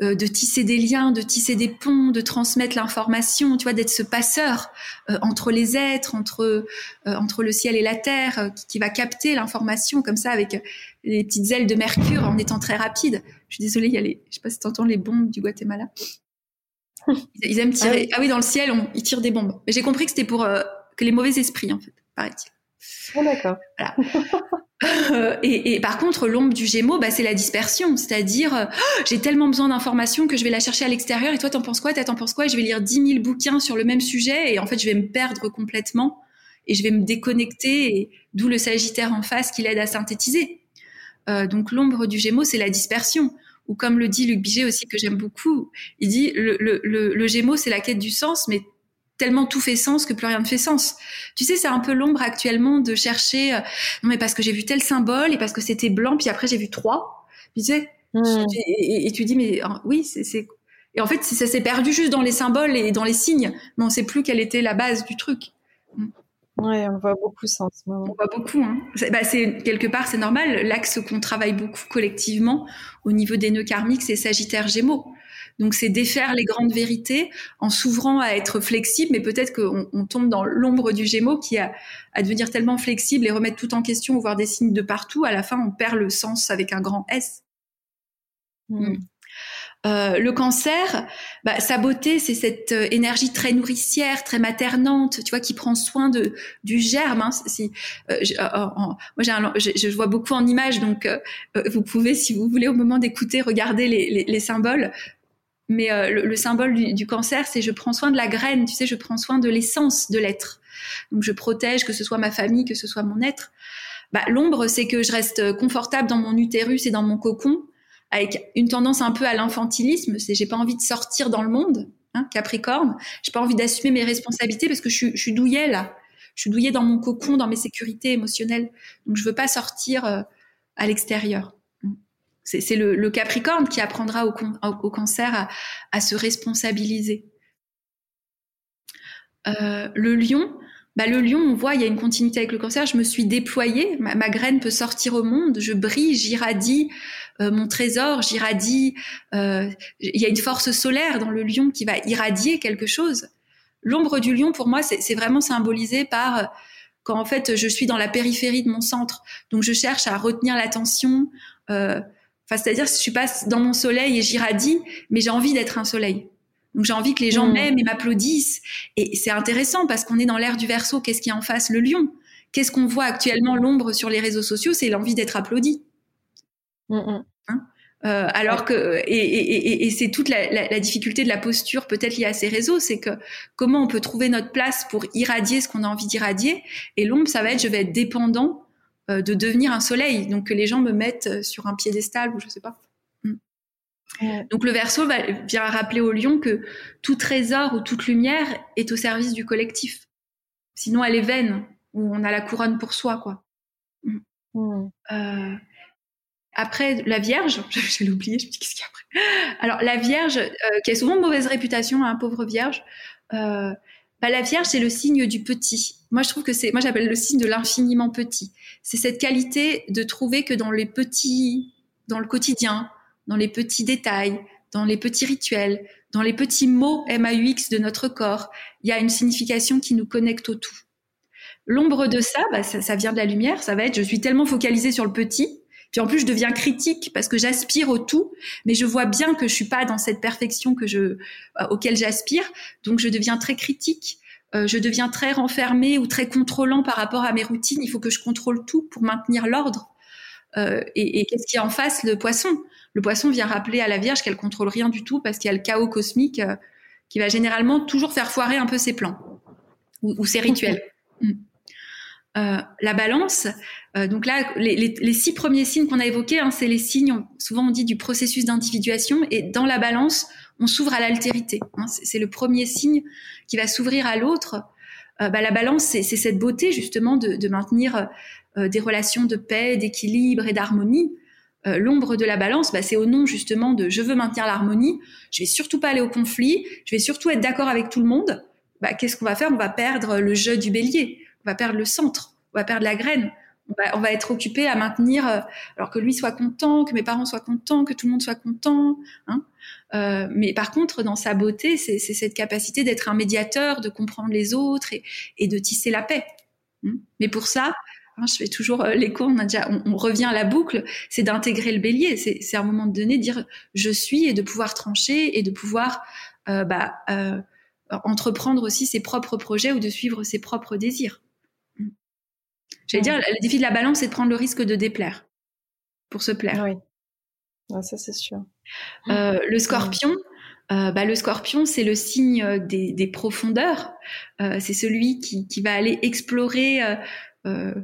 euh, de tisser des liens, de tisser des ponts, de transmettre l'information, tu vois, d'être ce passeur euh, entre les êtres, entre euh, entre le ciel et la terre, qui, qui, va capter l'information comme ça avec les petites ailes de Mercure en étant très rapide. Je suis désolée, il y a les, je sais pas si t'entends les bombes du Guatemala. Ils, aiment tirer. Ah oui, dans le ciel, on, ils tirent des bombes. Mais j'ai compris que c'était pour que les mauvais esprits, en fait, paraît-il. Oh, d'accord. Euh, et, par contre, l'ombre du Gémeaux, bah, c'est la dispersion, c'est-à-dire oh, j'ai tellement besoin d'informations que je vais la chercher à l'extérieur. Et toi, t'en penses quoi? T'en penses quoi? Et je vais lire 10 000 bouquins sur le même sujet et en fait, je vais me perdre complètement et je vais me déconnecter. D'où le Sagittaire en face qui l'aide à synthétiser. Euh, donc l'ombre du Gémeaux, c'est la dispersion. Ou comme le dit Luc Biget aussi que j'aime beaucoup, il dit le, le, c'est la quête du sens, mais tellement tout fait sens que plus rien ne fait sens. Tu sais, c'est un peu l'ombre actuellement de chercher, euh, non mais parce que j'ai vu tel symbole et parce que c'était blanc, puis après j'ai vu trois. tu sais, hmm. et, tu dis mais ah, oui, c'est et en fait ça s'est perdu juste dans les symboles et dans les signes, mais on sait plus quelle était la base du truc. Hmm. Ouais, on voit beaucoup ça en ce moment. On voit beaucoup. Hein. Bah, c'est quelque part, c'est normal. L'axe qu'on travaille beaucoup collectivement au niveau des nœuds karmiques, c'est Sagittaire Gémeaux. Donc c'est défaire les grandes vérités en s'ouvrant à être flexible, mais peut-être qu'on on tombe dans l'ombre du Gémeaux qui a à devenir tellement flexible et remettre tout en question, voir des signes de partout. À la fin, on perd le sens avec un grand S. Hmm. Hmm. Euh, le cancer, bah, sa beauté, c'est cette euh, énergie très nourricière, très maternante, tu vois, qui prend soin de du germe. Hein, si, euh, je, moi, j'ai je, je, vois beaucoup en images, donc vous pouvez, si vous voulez, au moment d'écouter, regarder les, les, les, symboles. Mais le, le, symbole du, cancer, c'est je prends soin de la graine, tu sais, je prends soin de l'essence de l'être. Donc je protège, que ce soit ma famille, que ce soit mon être. Bah, L'ombre, c'est que je reste confortable dans mon utérus et dans mon cocon avec une tendance un peu à l'infantilisme, c'est j'ai pas envie de sortir dans le monde, hein, Capricorne, j'ai pas envie d'assumer mes responsabilités parce que je suis douillet là, je suis douillet dans mon cocon, dans mes sécurités émotionnelles, donc je veux pas sortir euh, à l'extérieur. C'est le, Capricorne qui apprendra au, cancer à, se responsabiliser. Euh, le lion, bah, le lion, on voit, il y a une continuité avec le cancer. Je me suis déployée, ma, graine peut sortir au monde, je brille, j'irradie, euh, mon trésor, j'irradie. Euh, il y a une force solaire dans le lion qui va irradier quelque chose. L'ombre du lion, pour moi, c'est vraiment symbolisé par quand en fait je suis dans la périphérie de mon centre. Donc je cherche à retenir l'attention. C'est-à-dire je suis pas dans mon soleil et j'irradie, mais j'ai envie d'être un soleil. Donc j'ai envie que les gens mmh. m'aiment et m'applaudissent. Et c'est intéressant parce qu'on est dans l'ère du verso. Qu'est-ce qui est en face? Le lion. Qu'est-ce qu'on voit actuellement l'ombre sur les réseaux sociaux? C'est l'envie d'être applaudi. Mm, mm. Hein? Euh, alors que et, et, et c'est toute la, la, la, difficulté de la posture peut-être liée à ces réseaux, c'est que comment on peut trouver notre place pour irradier ce qu'on a envie d'irradier? Et l'ombre, ça va être je vais être dépendant de devenir un soleil, donc que les gens me mettent euh, sur un piédestal ou je sais pas. Mm. Donc le verso va, vient rappeler au lion que tout trésor ou toute lumière est au service du collectif. Sinon elle est vaine ou on a la couronne pour soi quoi. Euh, après, la Vierge, je, l'ai oublié, je me dis qu'est-ce qu'il y a après? Alors, la Vierge, euh, qui a souvent mauvaise réputation, hein, pauvre Vierge, euh, bah, la Vierge, c'est le signe du petit. Moi, je trouve que c'est, moi, j'appelle le signe de l'infiniment petit. C'est cette qualité de trouver que dans les petits, dans le quotidien, dans les petits détails, dans les petits rituels, dans les petits mots MAUX de notre corps, il y a une signification qui nous connecte au tout. L'ombre de ça, bah, ça, ça vient de la lumière, ça va être je suis tellement focalisée sur le petit puis en plus, je deviens critique parce que j'aspire au tout, mais je vois bien que je suis pas dans cette perfection que je, euh, auquel j'aspire. Donc, je deviens très critique. Euh, je deviens très renfermé ou très contrôlant par rapport à mes routines. Il faut que je contrôle tout pour maintenir l'ordre. Euh, et, et qu'est-ce qui est en face? Le poisson. Le poisson vient rappeler à la Vierge qu'elle contrôle rien du tout parce qu'il y a le chaos cosmique euh, qui va généralement toujours faire foirer un peu ses plans ou, ou ses rituels. Mm. La balance. Donc là, les, les, les, six premiers signes qu'on a évoqués, hein, c'est les signes, souvent on dit du processus d'individuation, et dans la balance, on s'ouvre à l'altérité. Hein, c'est le premier signe qui va s'ouvrir à l'autre. Euh, bah, la balance, c'est cette beauté justement de, de maintenir euh, des relations de paix, d'équilibre et d'harmonie. Euh, l'ombre de la balance, bah, c'est au nom justement de je veux maintenir l'harmonie, je vais surtout pas aller au conflit, je vais surtout être d'accord avec tout le monde. Bah, Qu'est-ce qu'on va faire? On va perdre le jeu du bélier on va perdre le centre, on va perdre la graine. On va, être occupé à maintenir, euh, alors que lui soit content, que mes parents soient contents, que tout le monde soit content. Hein. Euh, mais par contre, dans sa beauté, c'est cette capacité d'être un médiateur, de comprendre les autres et, de tisser la paix. Hein. Mais pour ça, hein, je fais toujours euh, l'écho, on, on, revient à la boucle, c'est d'intégrer le bélier. C'est un moment donné dire je suis et de pouvoir trancher et de pouvoir bah, entreprendre aussi ses propres projets ou de suivre ses propres désirs. J'allais dire, le défi de la balance, c'est de prendre le risque de déplaire pour se plaire. Oui, ça c'est sûr. Euh, le scorpion, euh, bah, le scorpion, c'est le signe des, des profondeurs. Euh, c'est celui qui, qui, va aller explorer. Euh,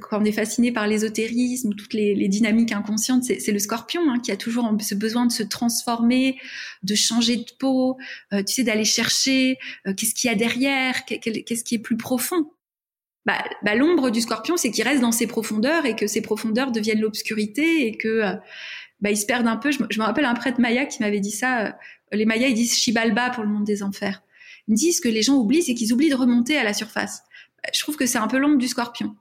quand on est fasciné par l'ésotérisme ou toutes les, les, dynamiques inconscientes, c'est le scorpion hein, qui a toujours ce besoin de se transformer, de changer de peau, tu sais, d'aller chercher qu'est-ce qu'il y a derrière, qu'est-ce qui est plus profond bah, bah, l'ombre du scorpion, c'est qu'il reste dans ses profondeurs et que ces profondeurs deviennent l'obscurité et que euh, bah, se perdent un peu. Je, me rappelle un prêtre maya qui m'avait dit ça. Euh, les mayas, ils disent Shibalba pour le monde des enfers. Ils me disent que les gens oublient, c'est qu'ils oublient de remonter à la surface. Je trouve que c'est un peu l'ombre du scorpion.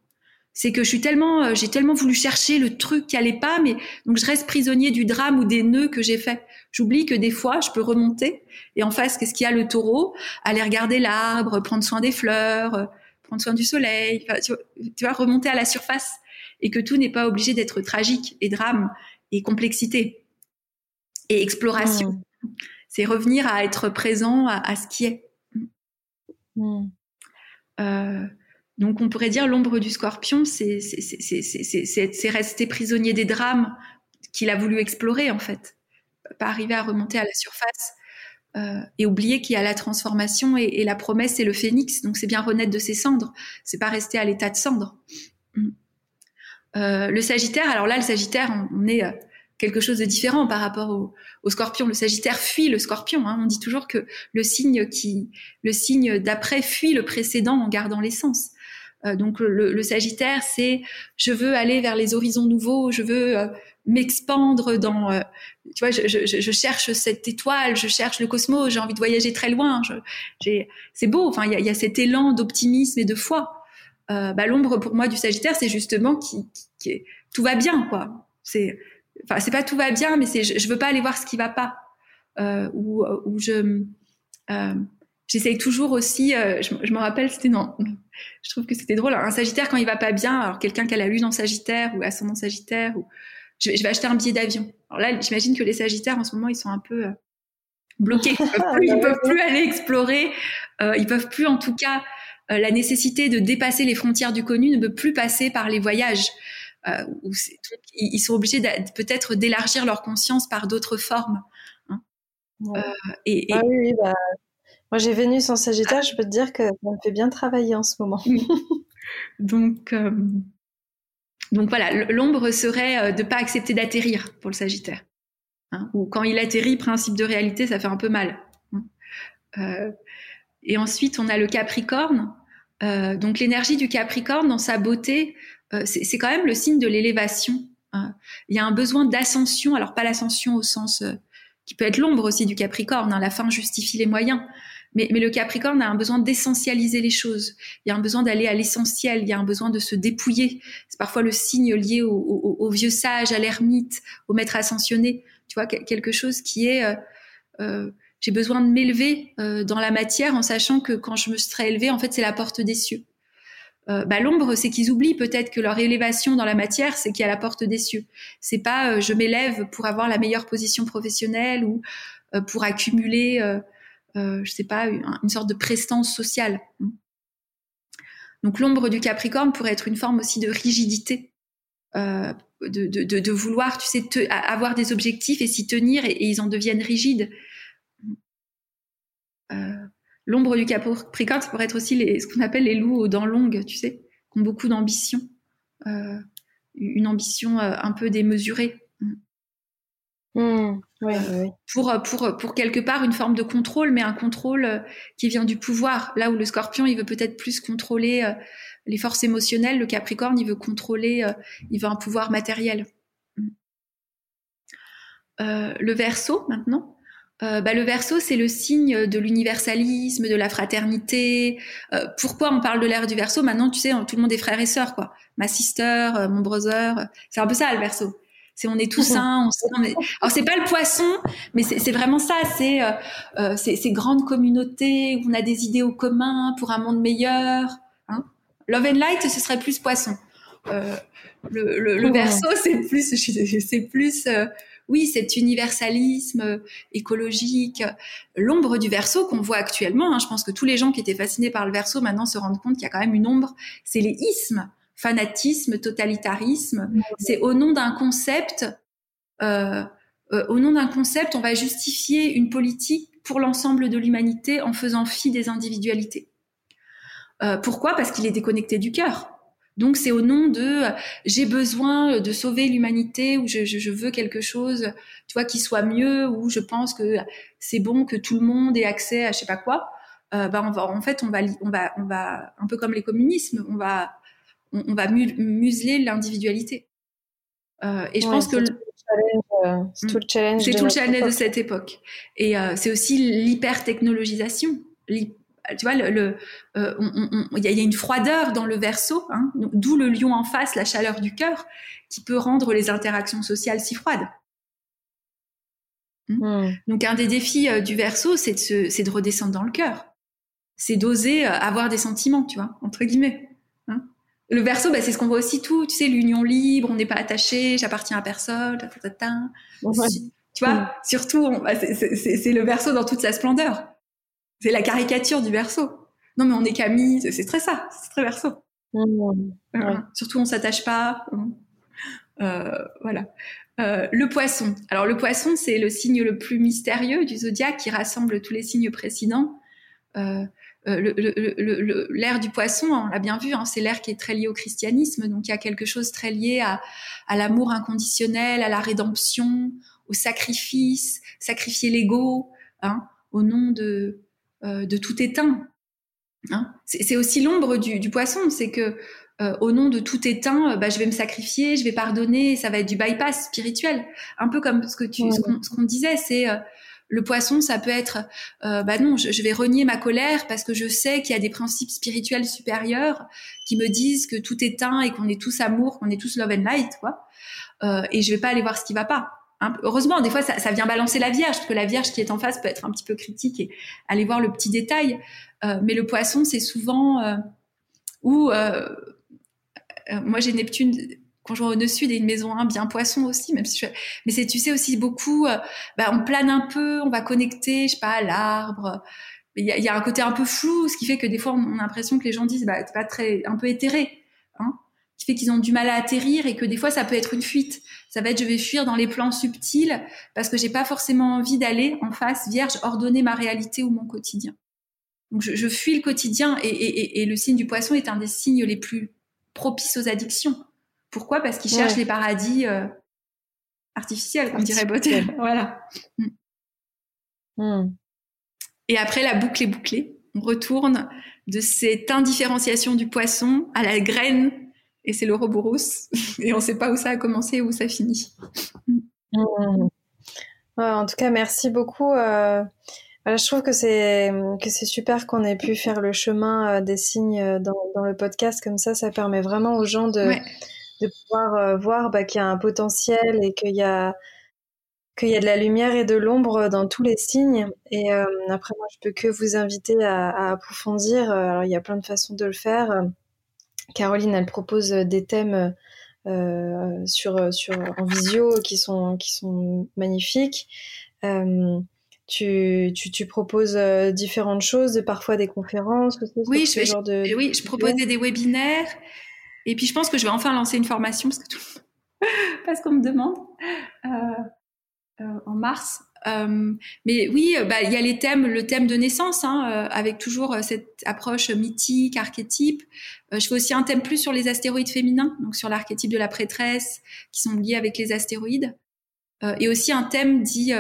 C'est que je suis tellement, euh, j'ai tellement voulu chercher le truc qui allait pas, mais donc je reste prisonnier du drame ou des nœuds que j'ai fait. J'oublie que des fois, je peux remonter et en face, qu'est-ce qu'il y a? Le taureau Aller regarder l'arbre, prendre soin des fleurs prendre soin du soleil, tu, vois, remonter à la surface et que tout n'est pas obligé d'être tragique et drame et complexité. et exploration. Mm. C'est revenir à être présent à, ce qui est. Mm. Euh, donc on pourrait dire l'ombre du scorpion, c'est rester prisonnier des drames qu'il a voulu explorer en fait, pas arriver à remonter à la surface euh, et oublier qu'il y a la transformation et, la promesse c'est le phénix, donc c'est bien renaître de ses cendres, c'est pas rester à l'état de cendre. Mm. Euh, le Sagittaire, alors là le Sagittaire, on, est euh, quelque chose de différent par rapport au, au Scorpion. Le Sagittaire fuit le Scorpion. Hein. On dit toujours que le signe qui, le signe d'après fuit le précédent en gardant l'essence. Euh, donc le, Sagittaire, c'est je veux aller vers les horizons nouveaux, je veux euh, m'expandre dans, euh, tu vois, je, je, cherche cette étoile, je cherche le cosmos, j'ai envie de voyager très loin. C'est beau, enfin il y a, cet élan d'optimisme et de foi. Bah, L'ombre pour moi du Sagittaire, c'est justement qui, tout va bien, quoi. C'est, enfin c'est pas tout va bien, mais c'est je, je, veux pas aller voir ce qui va pas, ou, ou je j'essaye toujours aussi, euh, je, me rappelle, c'était non, je trouve que c'était drôle. Un Sagittaire quand il va pas bien, alors quelqu'un qui a la lune en Sagittaire ou ascendant Sagittaire, je, je vais acheter un billet d'avion. Alors là, j'imagine que les Sagittaires en ce moment ils sont un peu euh, bloqués, ils peuvent plus, ils peuvent plus aller explorer, euh, ils peuvent plus en tout cas euh, la nécessité de dépasser les frontières du connu ne peut plus passer par les voyages. Euh, où ils sont obligés peut-être d'élargir leur conscience par d'autres formes. Hein. et, et... Ah oui, bah, moi, j'ai Vénus en Sagittaire, je peux te dire que ça me fait bien travailler en ce moment. donc, euh, donc voilà, l'ombre serait euh, de ne pas accepter d'atterrir pour le Sagittaire. Hein, ou quand il atterrit, principe de réalité, ça fait un peu mal. Hein. Euh, et ensuite, on a le Capricorne. donc l'énergie du Capricorne, dans sa beauté, c'est quand même le signe de l'élévation. Hein. Il y a un besoin d'ascension, alors pas l'ascension au sens qui peut être l'ombre aussi du Capricorne, la fin justifie les moyens, mais, mais, le Capricorne a un besoin d'essentialiser les choses. Il y a un besoin d'aller à l'essentiel. Il y a un besoin de se dépouiller. C'est parfois le signe lié au, vieux sage, à l'ermite, au maître ascensionné. Tu vois, quelque chose qui est euh, euh, j'ai besoin de m'élever euh, dans la matière en sachant que quand je me serai élevé, en fait, c'est la porte des cieux. Euh, bah, l'ombre, c'est qu'ils oublient peut-être que leur élévation dans la matière, c'est qu'il y a la porte des cieux. C'est pas je m'élève pour avoir la meilleure position professionnelle ou pour accumuler je sais pas, une, sorte de prestance sociale. Donc l'ombre du Capricorne pourrait être une forme aussi de rigidité, euh, de, vouloir, tu sais, avoir des objectifs et s'y tenir et, ils en deviennent rigides. Euh, l'ombre du Capricorne, pourrait être aussi ce qu'on appelle les loups aux dents longues, tu sais, qui ont beaucoup d'ambition, euh, une ambition euh, un peu démesurée. Mmh. Euh, pour, pour, pour quelque part une forme de contrôle, mais un contrôle euh, qui vient du pouvoir. Là où le scorpion, il veut peut-être plus contrôler euh, les forces émotionnelles, le capricorne, il veut contrôler, il veut un pouvoir matériel. Mmh. le verso, maintenant. bah, le verso, c'est le signe de l'universalisme, de la fraternité. pourquoi on parle de l'ère du verso? Maintenant, tu sais, tout le monde est frère et sœur, quoi. Ma sister, mon brother, c'est un peu ça le verso. C'est on est tous un. On, Alors c'est pas le poisson, mais c'est vraiment ça. C'est euh, euh ces grandes communautés où on a des idéaux communs pour un monde meilleur. Hein. Love and light, ce serait plus poisson. Euh, le, le, le verso, c'est plus, c'est plus, euh, oui, cet universalisme écologique. L'ombre du verso qu'on voit actuellement. Hein, je pense que tous les gens qui étaient fascinés par le verso maintenant se rendent compte qu'il y a quand même une ombre. C'est les ismes fanatisme, totalitarisme. C'est au nom d'un concept, euh, euh, au nom d'un concept, on va justifier une politique pour l'ensemble de l'humanité en faisant fi des individualités. Euh, pourquoi? Parce qu'il est déconnecté du cœur. Donc c'est au nom de j'ai besoin de sauver l'humanité ou je, je, veux quelque chose, tu vois, qui soit mieux ou je pense que c'est bon que tout le monde ait accès à je sais pas quoi. Euh, bah on va en fait on va on va on va un peu comme les communismes, on va on, va museler l'individualité. Euh, et je pense que c'est tout le challenge. C'est tout le challenge de cette époque. Et euh, c'est aussi l'hyper technologisation. Tu vois, le, euh, il y, a une froideur dans le verso, hein, d'où le lion en face, la chaleur du cœur, qui peut rendre les interactions sociales si froides. Hmm. Hmm. Donc un des défis du verso, c'est de, de redescendre dans le cœur. C'est d'oser avoir des sentiments, tu vois, entre guillemets. Le verso, bah, c'est ce qu'on voit aussi tout, tu sais, l'union libre, on n'est pas attaché, j'appartiens à personne, Tu vois, surtout, bah, c'est le verso dans toute sa splendeur. C'est la caricature du verso. Non, mais on est Camille, c'est très ça, c'est très verso. Surtout, on s'attache pas. Euh, voilà. Euh, le poisson. Alors le poisson, c'est le signe le plus mystérieux du zodiaque qui rassemble tous les signes précédents. Euh, euh l'air du poisson, on l'a bien vu, hein, c'est l'air qui est très lié au christianisme, donc il y a quelque chose très lié à, à l'amour inconditionnel, à la rédemption, au sacrifice, sacrifier l'ego, hein, au nom de, euh, de tout éteint. Hein. C'est aussi l'ombre du, du, poisson, c'est que euh, au nom de tout éteint, bah, je vais me sacrifier, je vais pardonner, ça va être du bypass spirituel, un peu comme ce que tu, ce qu'on disait, c'est euh, le poisson, ça peut être, euh, bah non, je, vais renier ma colère parce que je sais qu'il y a des principes spirituels supérieurs qui me disent que tout est un et qu'on est tous amour, qu'on est tous love and light, quoi. Euh, et je vais pas aller voir ce qui va pas. Hein. Heureusement, des fois, ça, vient balancer la Vierge, parce que la Vierge qui est en face peut être un petit peu critique et aller voir le petit détail. Euh, mais le poisson, c'est souvent euh, où euh, moi j'ai Neptune conjoint au nœud sud et une maison 1 bien poisson aussi, même si mais c'est tu sais aussi beaucoup, euh, bah, on plane un peu, on va connecter, je sais pas, à l'arbre. Il y a, un côté un peu flou, ce qui fait que des fois on a l'impression que les gens disent bah t'es pas très un peu éthéré, hein, qui fait qu'ils ont du mal à atterrir et que des fois ça peut être une fuite. Ça va être je vais fuir dans les plans subtils parce que j'ai pas forcément envie d'aller en face vierge ordonner ma réalité ou mon quotidien. Donc je, fuis le quotidien et le signe du poisson est un des signes les plus propices aux addictions pourquoi? Parce qu'ils cherchent les paradis euh, artificiels, comme dirait Botter. voilà. Mm. Hmm. Et après, la boucle est bouclée. On retourne de cette indifférenciation du poisson à la graine, et c'est l'Ouroboros. et on ne sait pas où ça a commencé et où ça finit. Hmm. en tout cas, merci beaucoup. Euh, je trouve que c'est que c'est super qu'on ait pu faire le chemin euh, des signes dans, dans, le podcast comme ça. Ça permet vraiment aux gens de de pouvoir euh, voir bah, qu'il y a un potentiel et qu'il y a qu'il y a de la lumière et de l'ombre dans tous les signes. Et euh, après, moi, je peux que vous inviter à, approfondir. Alors, il y a plein de façons de le faire. Caroline, elle propose des thèmes euh, sur, sur, en visio qui sont, qui sont magnifiques. tu, tu, tu, proposes différentes choses, parfois des conférences. Oui, je, genre de, oui, je proposais des webinaires. Et puis je pense que je vais enfin lancer une formation parce que tout... parce qu'on me demande euh, euh, en mars. Euh, mais oui, bah il y a les thèmes, le thème de naissance, hein, euh, avec toujours euh, cette approche mythique, archétype. je fais aussi un thème plus sur les astéroïdes féminins, donc sur l'archétype de la prêtresse, qui sont liés avec les astéroïdes, et aussi un thème dit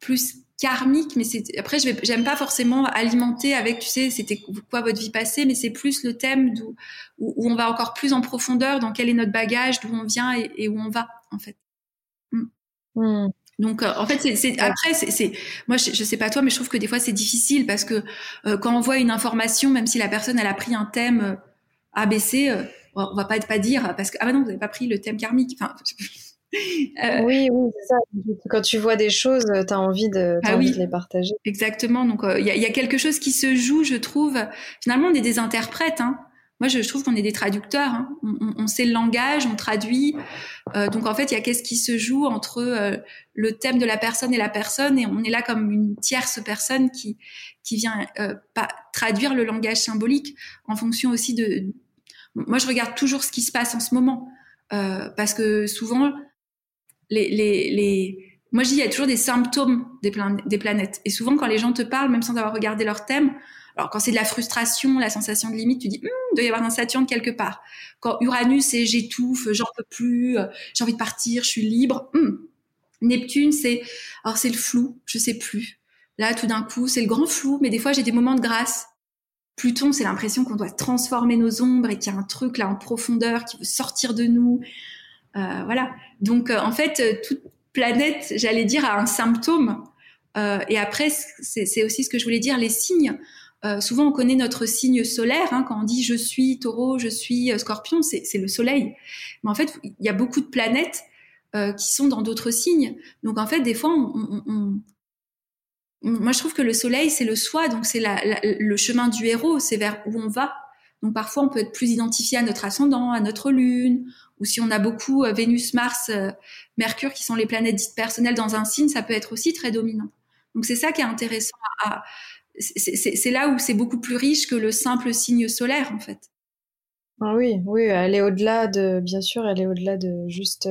plus karmique, mais c'est après je vais j'aime pas forcément alimenter avec tu sais c'était quoi votre vie passée, mais c'est plus le thème où, où, on va encore plus en profondeur dans quel est notre bagage, d'où on vient et, où on va en fait. Mm. Mm. Donc euh, en fait c'est après c'est moi je, je, sais pas toi mais je trouve que des fois c'est difficile parce que euh, quand on voit une information même si la personne elle a pris un thème euh, ABC on va pas pas dire parce que ah bah non vous avez pas pris le thème karmique enfin euh, oui, oui, c'est ça. Quand tu vois des choses, tu as envie de, ah de les partager. Exactement. Donc, il euh, y, a, quelque chose qui se joue, je trouve. Finalement, on est des interprètes. Hein. Moi, je, trouve qu'on est des traducteurs. Hein. On, sait le langage, on traduit. Euh, donc, en fait, il y a qu'est-ce qui se joue entre le thème de la personne et la personne, et on est là comme une tierce personne qui qui vient pas traduire le langage symbolique en fonction aussi de. Moi, je regarde toujours ce qui se passe en ce moment. parce que souvent, les, les, les... Moi, je dis, il y a toujours des symptômes des, planètes. Et souvent, quand les gens te parlent, même sans avoir regardé leur thème, alors quand c'est de la frustration, la sensation de limite, tu dis, il doit y avoir un Saturne quelque part. Quand Uranus, c'est j'étouffe, j'en peux plus, euh, j'ai envie de partir, je suis libre. Hm. Neptune, c'est, alors c'est le flou, je sais plus. Là, tout d'un coup, c'est le grand flou, mais des fois, j'ai des moments de grâce. Pluton, c'est l'impression qu'on doit transformer nos ombres et qu'il y a un truc là en profondeur qui veut sortir de nous. Euh, voilà. Donc, euh, en fait, euh, toute planète, j'allais dire, a un symptôme. et après, c'est aussi ce que je voulais dire, les signes. souvent, on connaît notre signe solaire. Hein, quand on dit je suis taureau, je suis scorpion, c'est le soleil. Mais en fait, il y a beaucoup de planètes qui sont dans d'autres signes. Donc, en fait, des fois, on, moi, je trouve que le soleil, c'est le soi, donc c'est le chemin du héros, c'est vers où on va. Donc parfois, on peut être plus identifié à notre ascendant, à notre lune, ou si on a beaucoup Vénus, Mars, Mercure qui sont les planètes dites personnelles dans un signe, ça peut être aussi très dominant. Donc c'est ça qui est intéressant. c'est là où c'est beaucoup plus riche que le simple signe solaire en fait. Ah oui, oui, elle est au-delà de, bien sûr, elle est au-delà de juste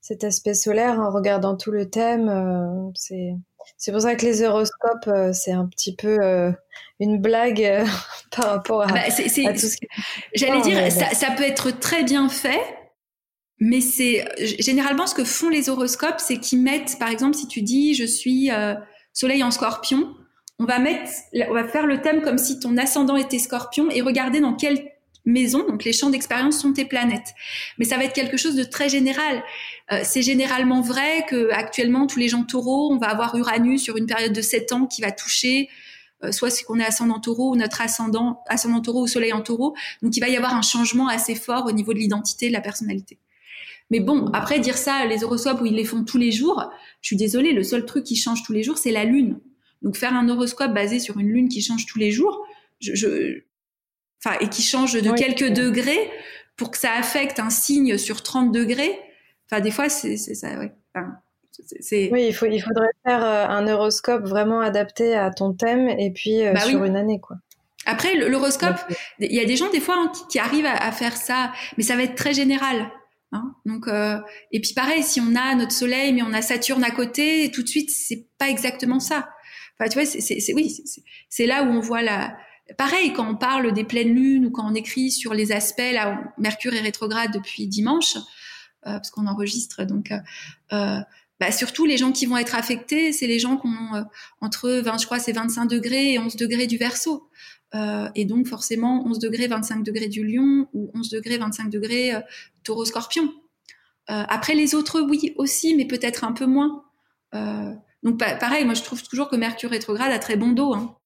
cet aspect solaire en regardant tout le thème. c'est c'est pour ça que les horoscopes, euh, c'est un petit peu euh, une blague euh, par rapport à, ah bah, tout ce que... J'allais dire, ça, ça, peut être très bien fait, mais c'est généralement ce que font les horoscopes, c'est qu'ils mettent, par exemple, si tu dis je suis Soleil en Scorpion, on va mettre, on va faire le thème comme si ton ascendant était Scorpion et regarder dans quel maison, donc les champs d'expérience sont tes planètes. Mais ça va être quelque chose de très général. Euh, c'est généralement vrai que actuellement tous les gens taureaux, on va avoir Uranus sur une période de 7 ans qui va toucher euh, soit c'est qu'on est ascendant taureau ou notre ascendant ascendant taureau ou soleil en taureau. Donc il va y avoir un changement assez fort au niveau de l'identité, de la personnalité. Mais bon, après dire ça, les horoscopes où ils les font tous les jours, je suis désolée, le seul truc qui change tous les jours, c'est la lune. Donc faire un horoscope basé sur une lune qui change tous les jours, je, je enfin, et qui change de quelques degrés pour que ça affecte un signe sur 30 degrés. Enfin, des fois, c'est ça, ouais. oui, il, faut, il faudrait faire euh, un horoscope vraiment adapté à ton thème et puis euh, bah sur une année, quoi. Après, l'horoscope, il y a des gens des fois hein, qui, arrivent à, faire ça, mais ça va être très général. Hein Donc, euh, et puis pareil, si on a notre Soleil, mais on a Saturne à côté, tout de suite, c'est pas exactement ça. Enfin, tu vois, c'est oui, c'est là où on voit la, Pareil, quand on parle des pleines lunes ou quand on écrit sur les aspects, là, Mercure est rétrograde depuis dimanche, euh, parce qu'on enregistre, donc, euh, euh, bah, surtout les gens qui vont être affectés, c'est les gens qui ont entre 20, je crois, c'est 25 degrés et 11 degrés du Verseau. et donc forcément 11 degrés, 25 degrés du Lion ou 11 degrés, 25 degrés Taureau Scorpion. après les autres, oui aussi, mais peut-être un peu moins. donc pareil, moi je trouve toujours que Mercure rétrograde a très bon dos. Hein.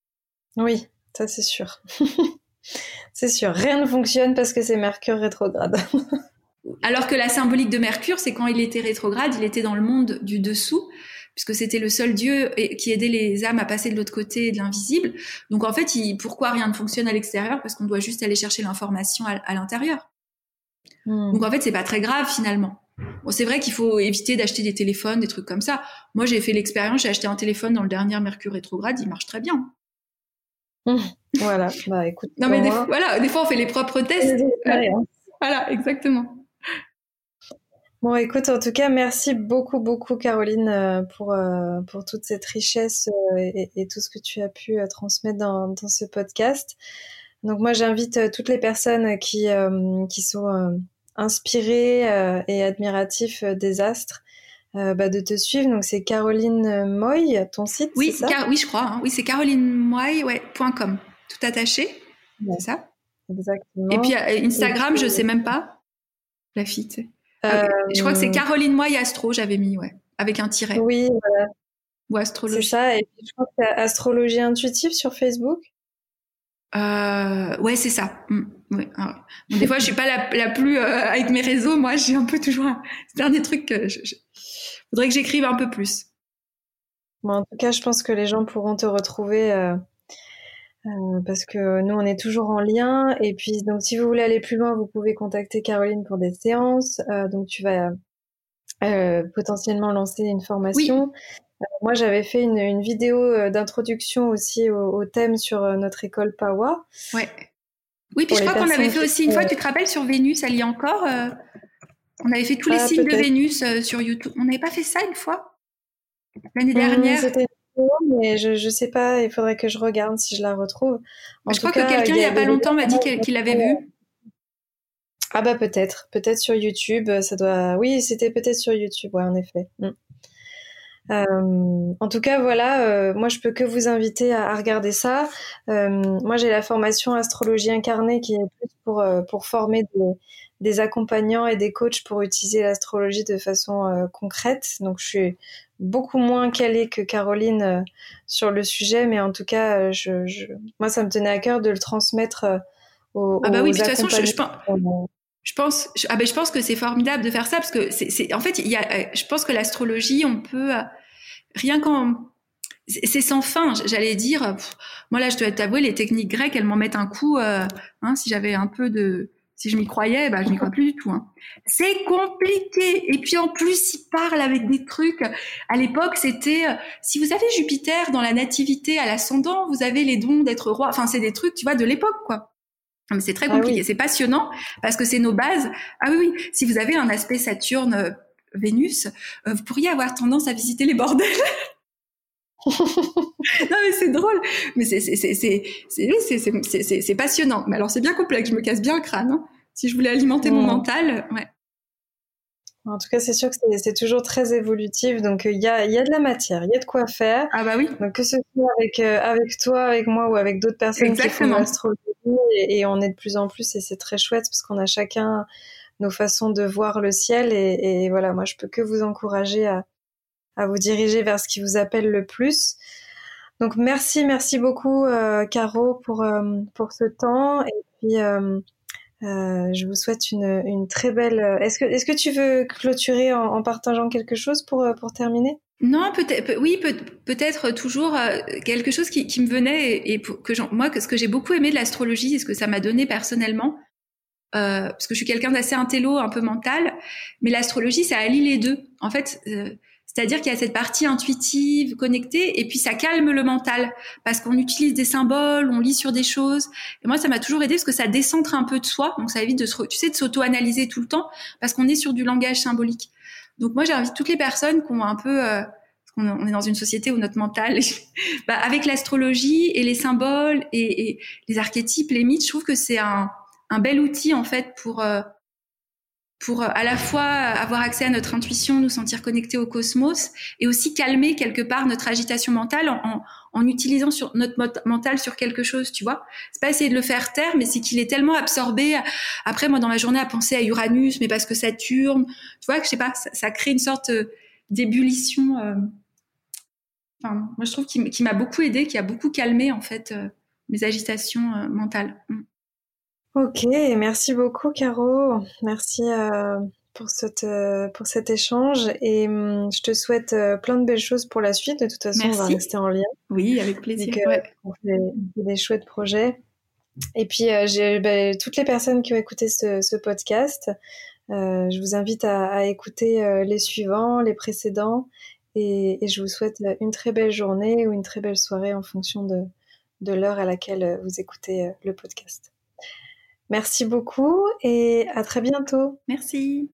Oui, ça c'est sûr. c'est sûr, rien ne fonctionne parce que c'est Mercure rétrograde. Alors que la symbolique de Mercure, c'est quand il était rétrograde, il était dans le monde du dessous, puisque c'était le seul dieu qui aidait les âmes à passer de l'autre côté de l'invisible. Donc en fait, pourquoi rien ne fonctionne à l'extérieur? Parce qu'on doit juste aller chercher l'information à, l'intérieur. Hmm. Donc en fait, c'est pas très grave finalement. Bon, c'est vrai qu'il faut éviter d'acheter des téléphones, des trucs comme ça. Moi, j'ai fait l'expérience, j'ai acheté un téléphone dans le dernier Mercure rétrograde, il marche très bien. voilà, bah écoute. Non, mais des, voilà, des fois on fait les propres tests. Voilà, exactement. Bon, écoute, en tout cas, merci beaucoup, beaucoup, Caroline, euh, pour, euh, pour toute cette richesse euh, et, tout ce que tu as pu transmettre dans, dans ce podcast. Donc, moi, j'invite toutes les personnes qui, qui sont inspirées et admiratifs des astres euh, bah, de te suivre. Donc c'est Caroline Moy, ton site. Oui, ça? oui, je crois. Hein. Oui, c'est carolinemoy.com. Ouais, tout attaché. C'est ça? Exactement. Et puis euh, Instagram, je sais même pas. La fille. Euh, je crois que c'est Caroline Moy Astro, j'avais mis, ouais, avec un tiret. Oui, voilà. Ou astrologie. C'est ça. Et puis je crois que c'est astrologie intuitive sur Facebook. Euh, ouais, c'est ça. Mm, ah des fois, je suis pas la, plus avec mes réseaux. Moi, j'ai un peu toujours un dernier truc que je, faudrait que j'écrive un peu plus. en tout cas, je pense que les gens pourront te retrouver euh, euh, parce que nous, on est toujours en lien. Et puis, donc, si vous voulez aller plus loin, vous pouvez contacter Caroline pour des séances. Euh, donc, tu vas potentiellement lancer une formation. moi, j'avais fait une, vidéo d'introduction aussi au, thème sur notre école PAWA. Ouais. Oui, puis je crois qu'on avait fait aussi une fois, tu te rappelles, sur Vénus, elle y est encore on avait fait tous les ah, signes de Vénus euh, sur YouTube. On n'avait pas fait ça une fois? L'année mmh, dernière? C'était mais je, ne sais pas, il faudrait que je regarde si je la retrouve. je crois que quelqu'un il n'y a, pas longtemps m'a dit qu'il l'avait vu. Ah bah peut-être, peut-être sur YouTube, ça doit. Oui, c'était peut-être sur YouTube, ouais, en effet. Mmh. Euh, en tout cas, voilà, euh, moi je peux que vous inviter à, regarder ça. moi j'ai la formation astrologie incarnée qui est plus pour pour former des, des accompagnants et des coachs pour utiliser l'astrologie de façon euh, concrète. Donc je suis beaucoup moins calée que Caroline euh, sur le sujet, mais en tout cas, euh, je, moi ça me tenait à cœur de le transmettre aux, ah bah oui, de toute façon, je, pense, ah ben, je pense que c'est formidable de faire ça parce que c'est, en fait, il y a, je pense que l'astrologie, on peut rien qu'en c'est sans fin, j'allais dire. moi là, je dois t'avouer, les techniques grecques, elles m'en mettent un coup. Hein, si j'avais un peu de Si je m'y croyais, bah, je m'y crois plus du tout. Hein. C'est compliqué. Et puis en plus, il parle avec des trucs. À l'époque, c'était euh, si vous avez Jupiter dans la nativité à l'ascendant, vous avez les dons d'être roi. Enfin, c'est des trucs, tu vois, de l'époque, quoi. Mais c'est très ah compliqué. C'est passionnant parce que c'est nos bases. Ah oui, oui. Si vous avez un aspect Saturne, euh, Vénus, euh, vous pourriez avoir tendance à visiter les bordels. non mais c'est drôle, mais c'est c'est c'est c'est c'est passionnant. Mais alors c'est bien complexe, je me casse bien le crâne. Hein. Si je voulais alimenter mon mental, ouais. En tout cas, c'est sûr que c'est toujours très évolutif, donc il y, a, y a de la matière, il y a de quoi faire. Ah bah oui. Donc que ce soit avec avec toi, avec moi ou avec d'autres personnes Exactement. qui font l'astrologie, et, et, on est de plus en plus, et c'est très chouette parce qu'on a chacun nos façons de voir le ciel, et, et voilà, moi je peux que vous encourager à à vous diriger vers ce qui vous appelle le plus. Donc merci, merci beaucoup euh, Caro pour euh, pour ce temps et puis euh, euh je vous souhaite une, très belle. Est-ce que est-ce que tu veux clôturer en, partageant quelque chose pour pour terminer? Non, peut-être. Oui, peut-être toujours quelque chose qui, qui me venait et, que moi ce que j'ai beaucoup aimé de l'astrologie et ce que ça m'a donné personnellement. parce que je suis quelqu'un d'assez intello, un peu mental, mais l'astrologie, ça allie les deux. En fait, c'est-à-dire qu'il y a cette partie intuitive, connectée, et puis ça calme le mental parce qu'on utilise des symboles, on lit sur des choses. Et moi, ça m'a toujours aidé parce que ça décentre un peu de soi, donc ça évite de se, tu sais, de s'auto-analyser tout le temps parce qu'on est sur du langage symbolique. Donc moi, j'invite toutes les personnes qui ont un peu, euh, on est dans une société où notre mental, bah, avec l'astrologie et les symboles et, et, les archétypes, les mythes, je trouve que c'est un, un bel outil en fait pour euh, pour euh, à la fois avoir accès à notre intuition, nous sentir connectés au cosmos, et aussi calmer quelque part notre agitation mentale en, en, utilisant sur notre mental sur quelque chose, tu vois. C'est pas essayer de le faire taire, mais c'est qu'il est tellement absorbé. Après, moi, dans la journée, à penser à Uranus, mais parce que Saturne, tu vois, que je sais pas, ça, crée une sorte euh, d'ébullition. Euh, enfin, moi, je trouve qu'il m'a beaucoup aidé, qui a beaucoup calmé en fait mes agitations mentales. Mm. Ok, merci beaucoup Caro. Merci euh, pour, cette, euh, pour cet échange et hum, je te souhaite euh, plein de belles choses pour la suite. De toute façon, on va rester en lien. Oui, avec plaisir. On fait des chouettes projets. Et puis, j'ai ben, toutes les personnes qui ont écouté ce, ce podcast, je vous invite à, à écouter les suivants, les précédents, et, et, je vous souhaite une très belle journée ou une très belle soirée en fonction de, de l'heure à laquelle vous écoutez le podcast. Merci beaucoup et à très bientôt. Merci.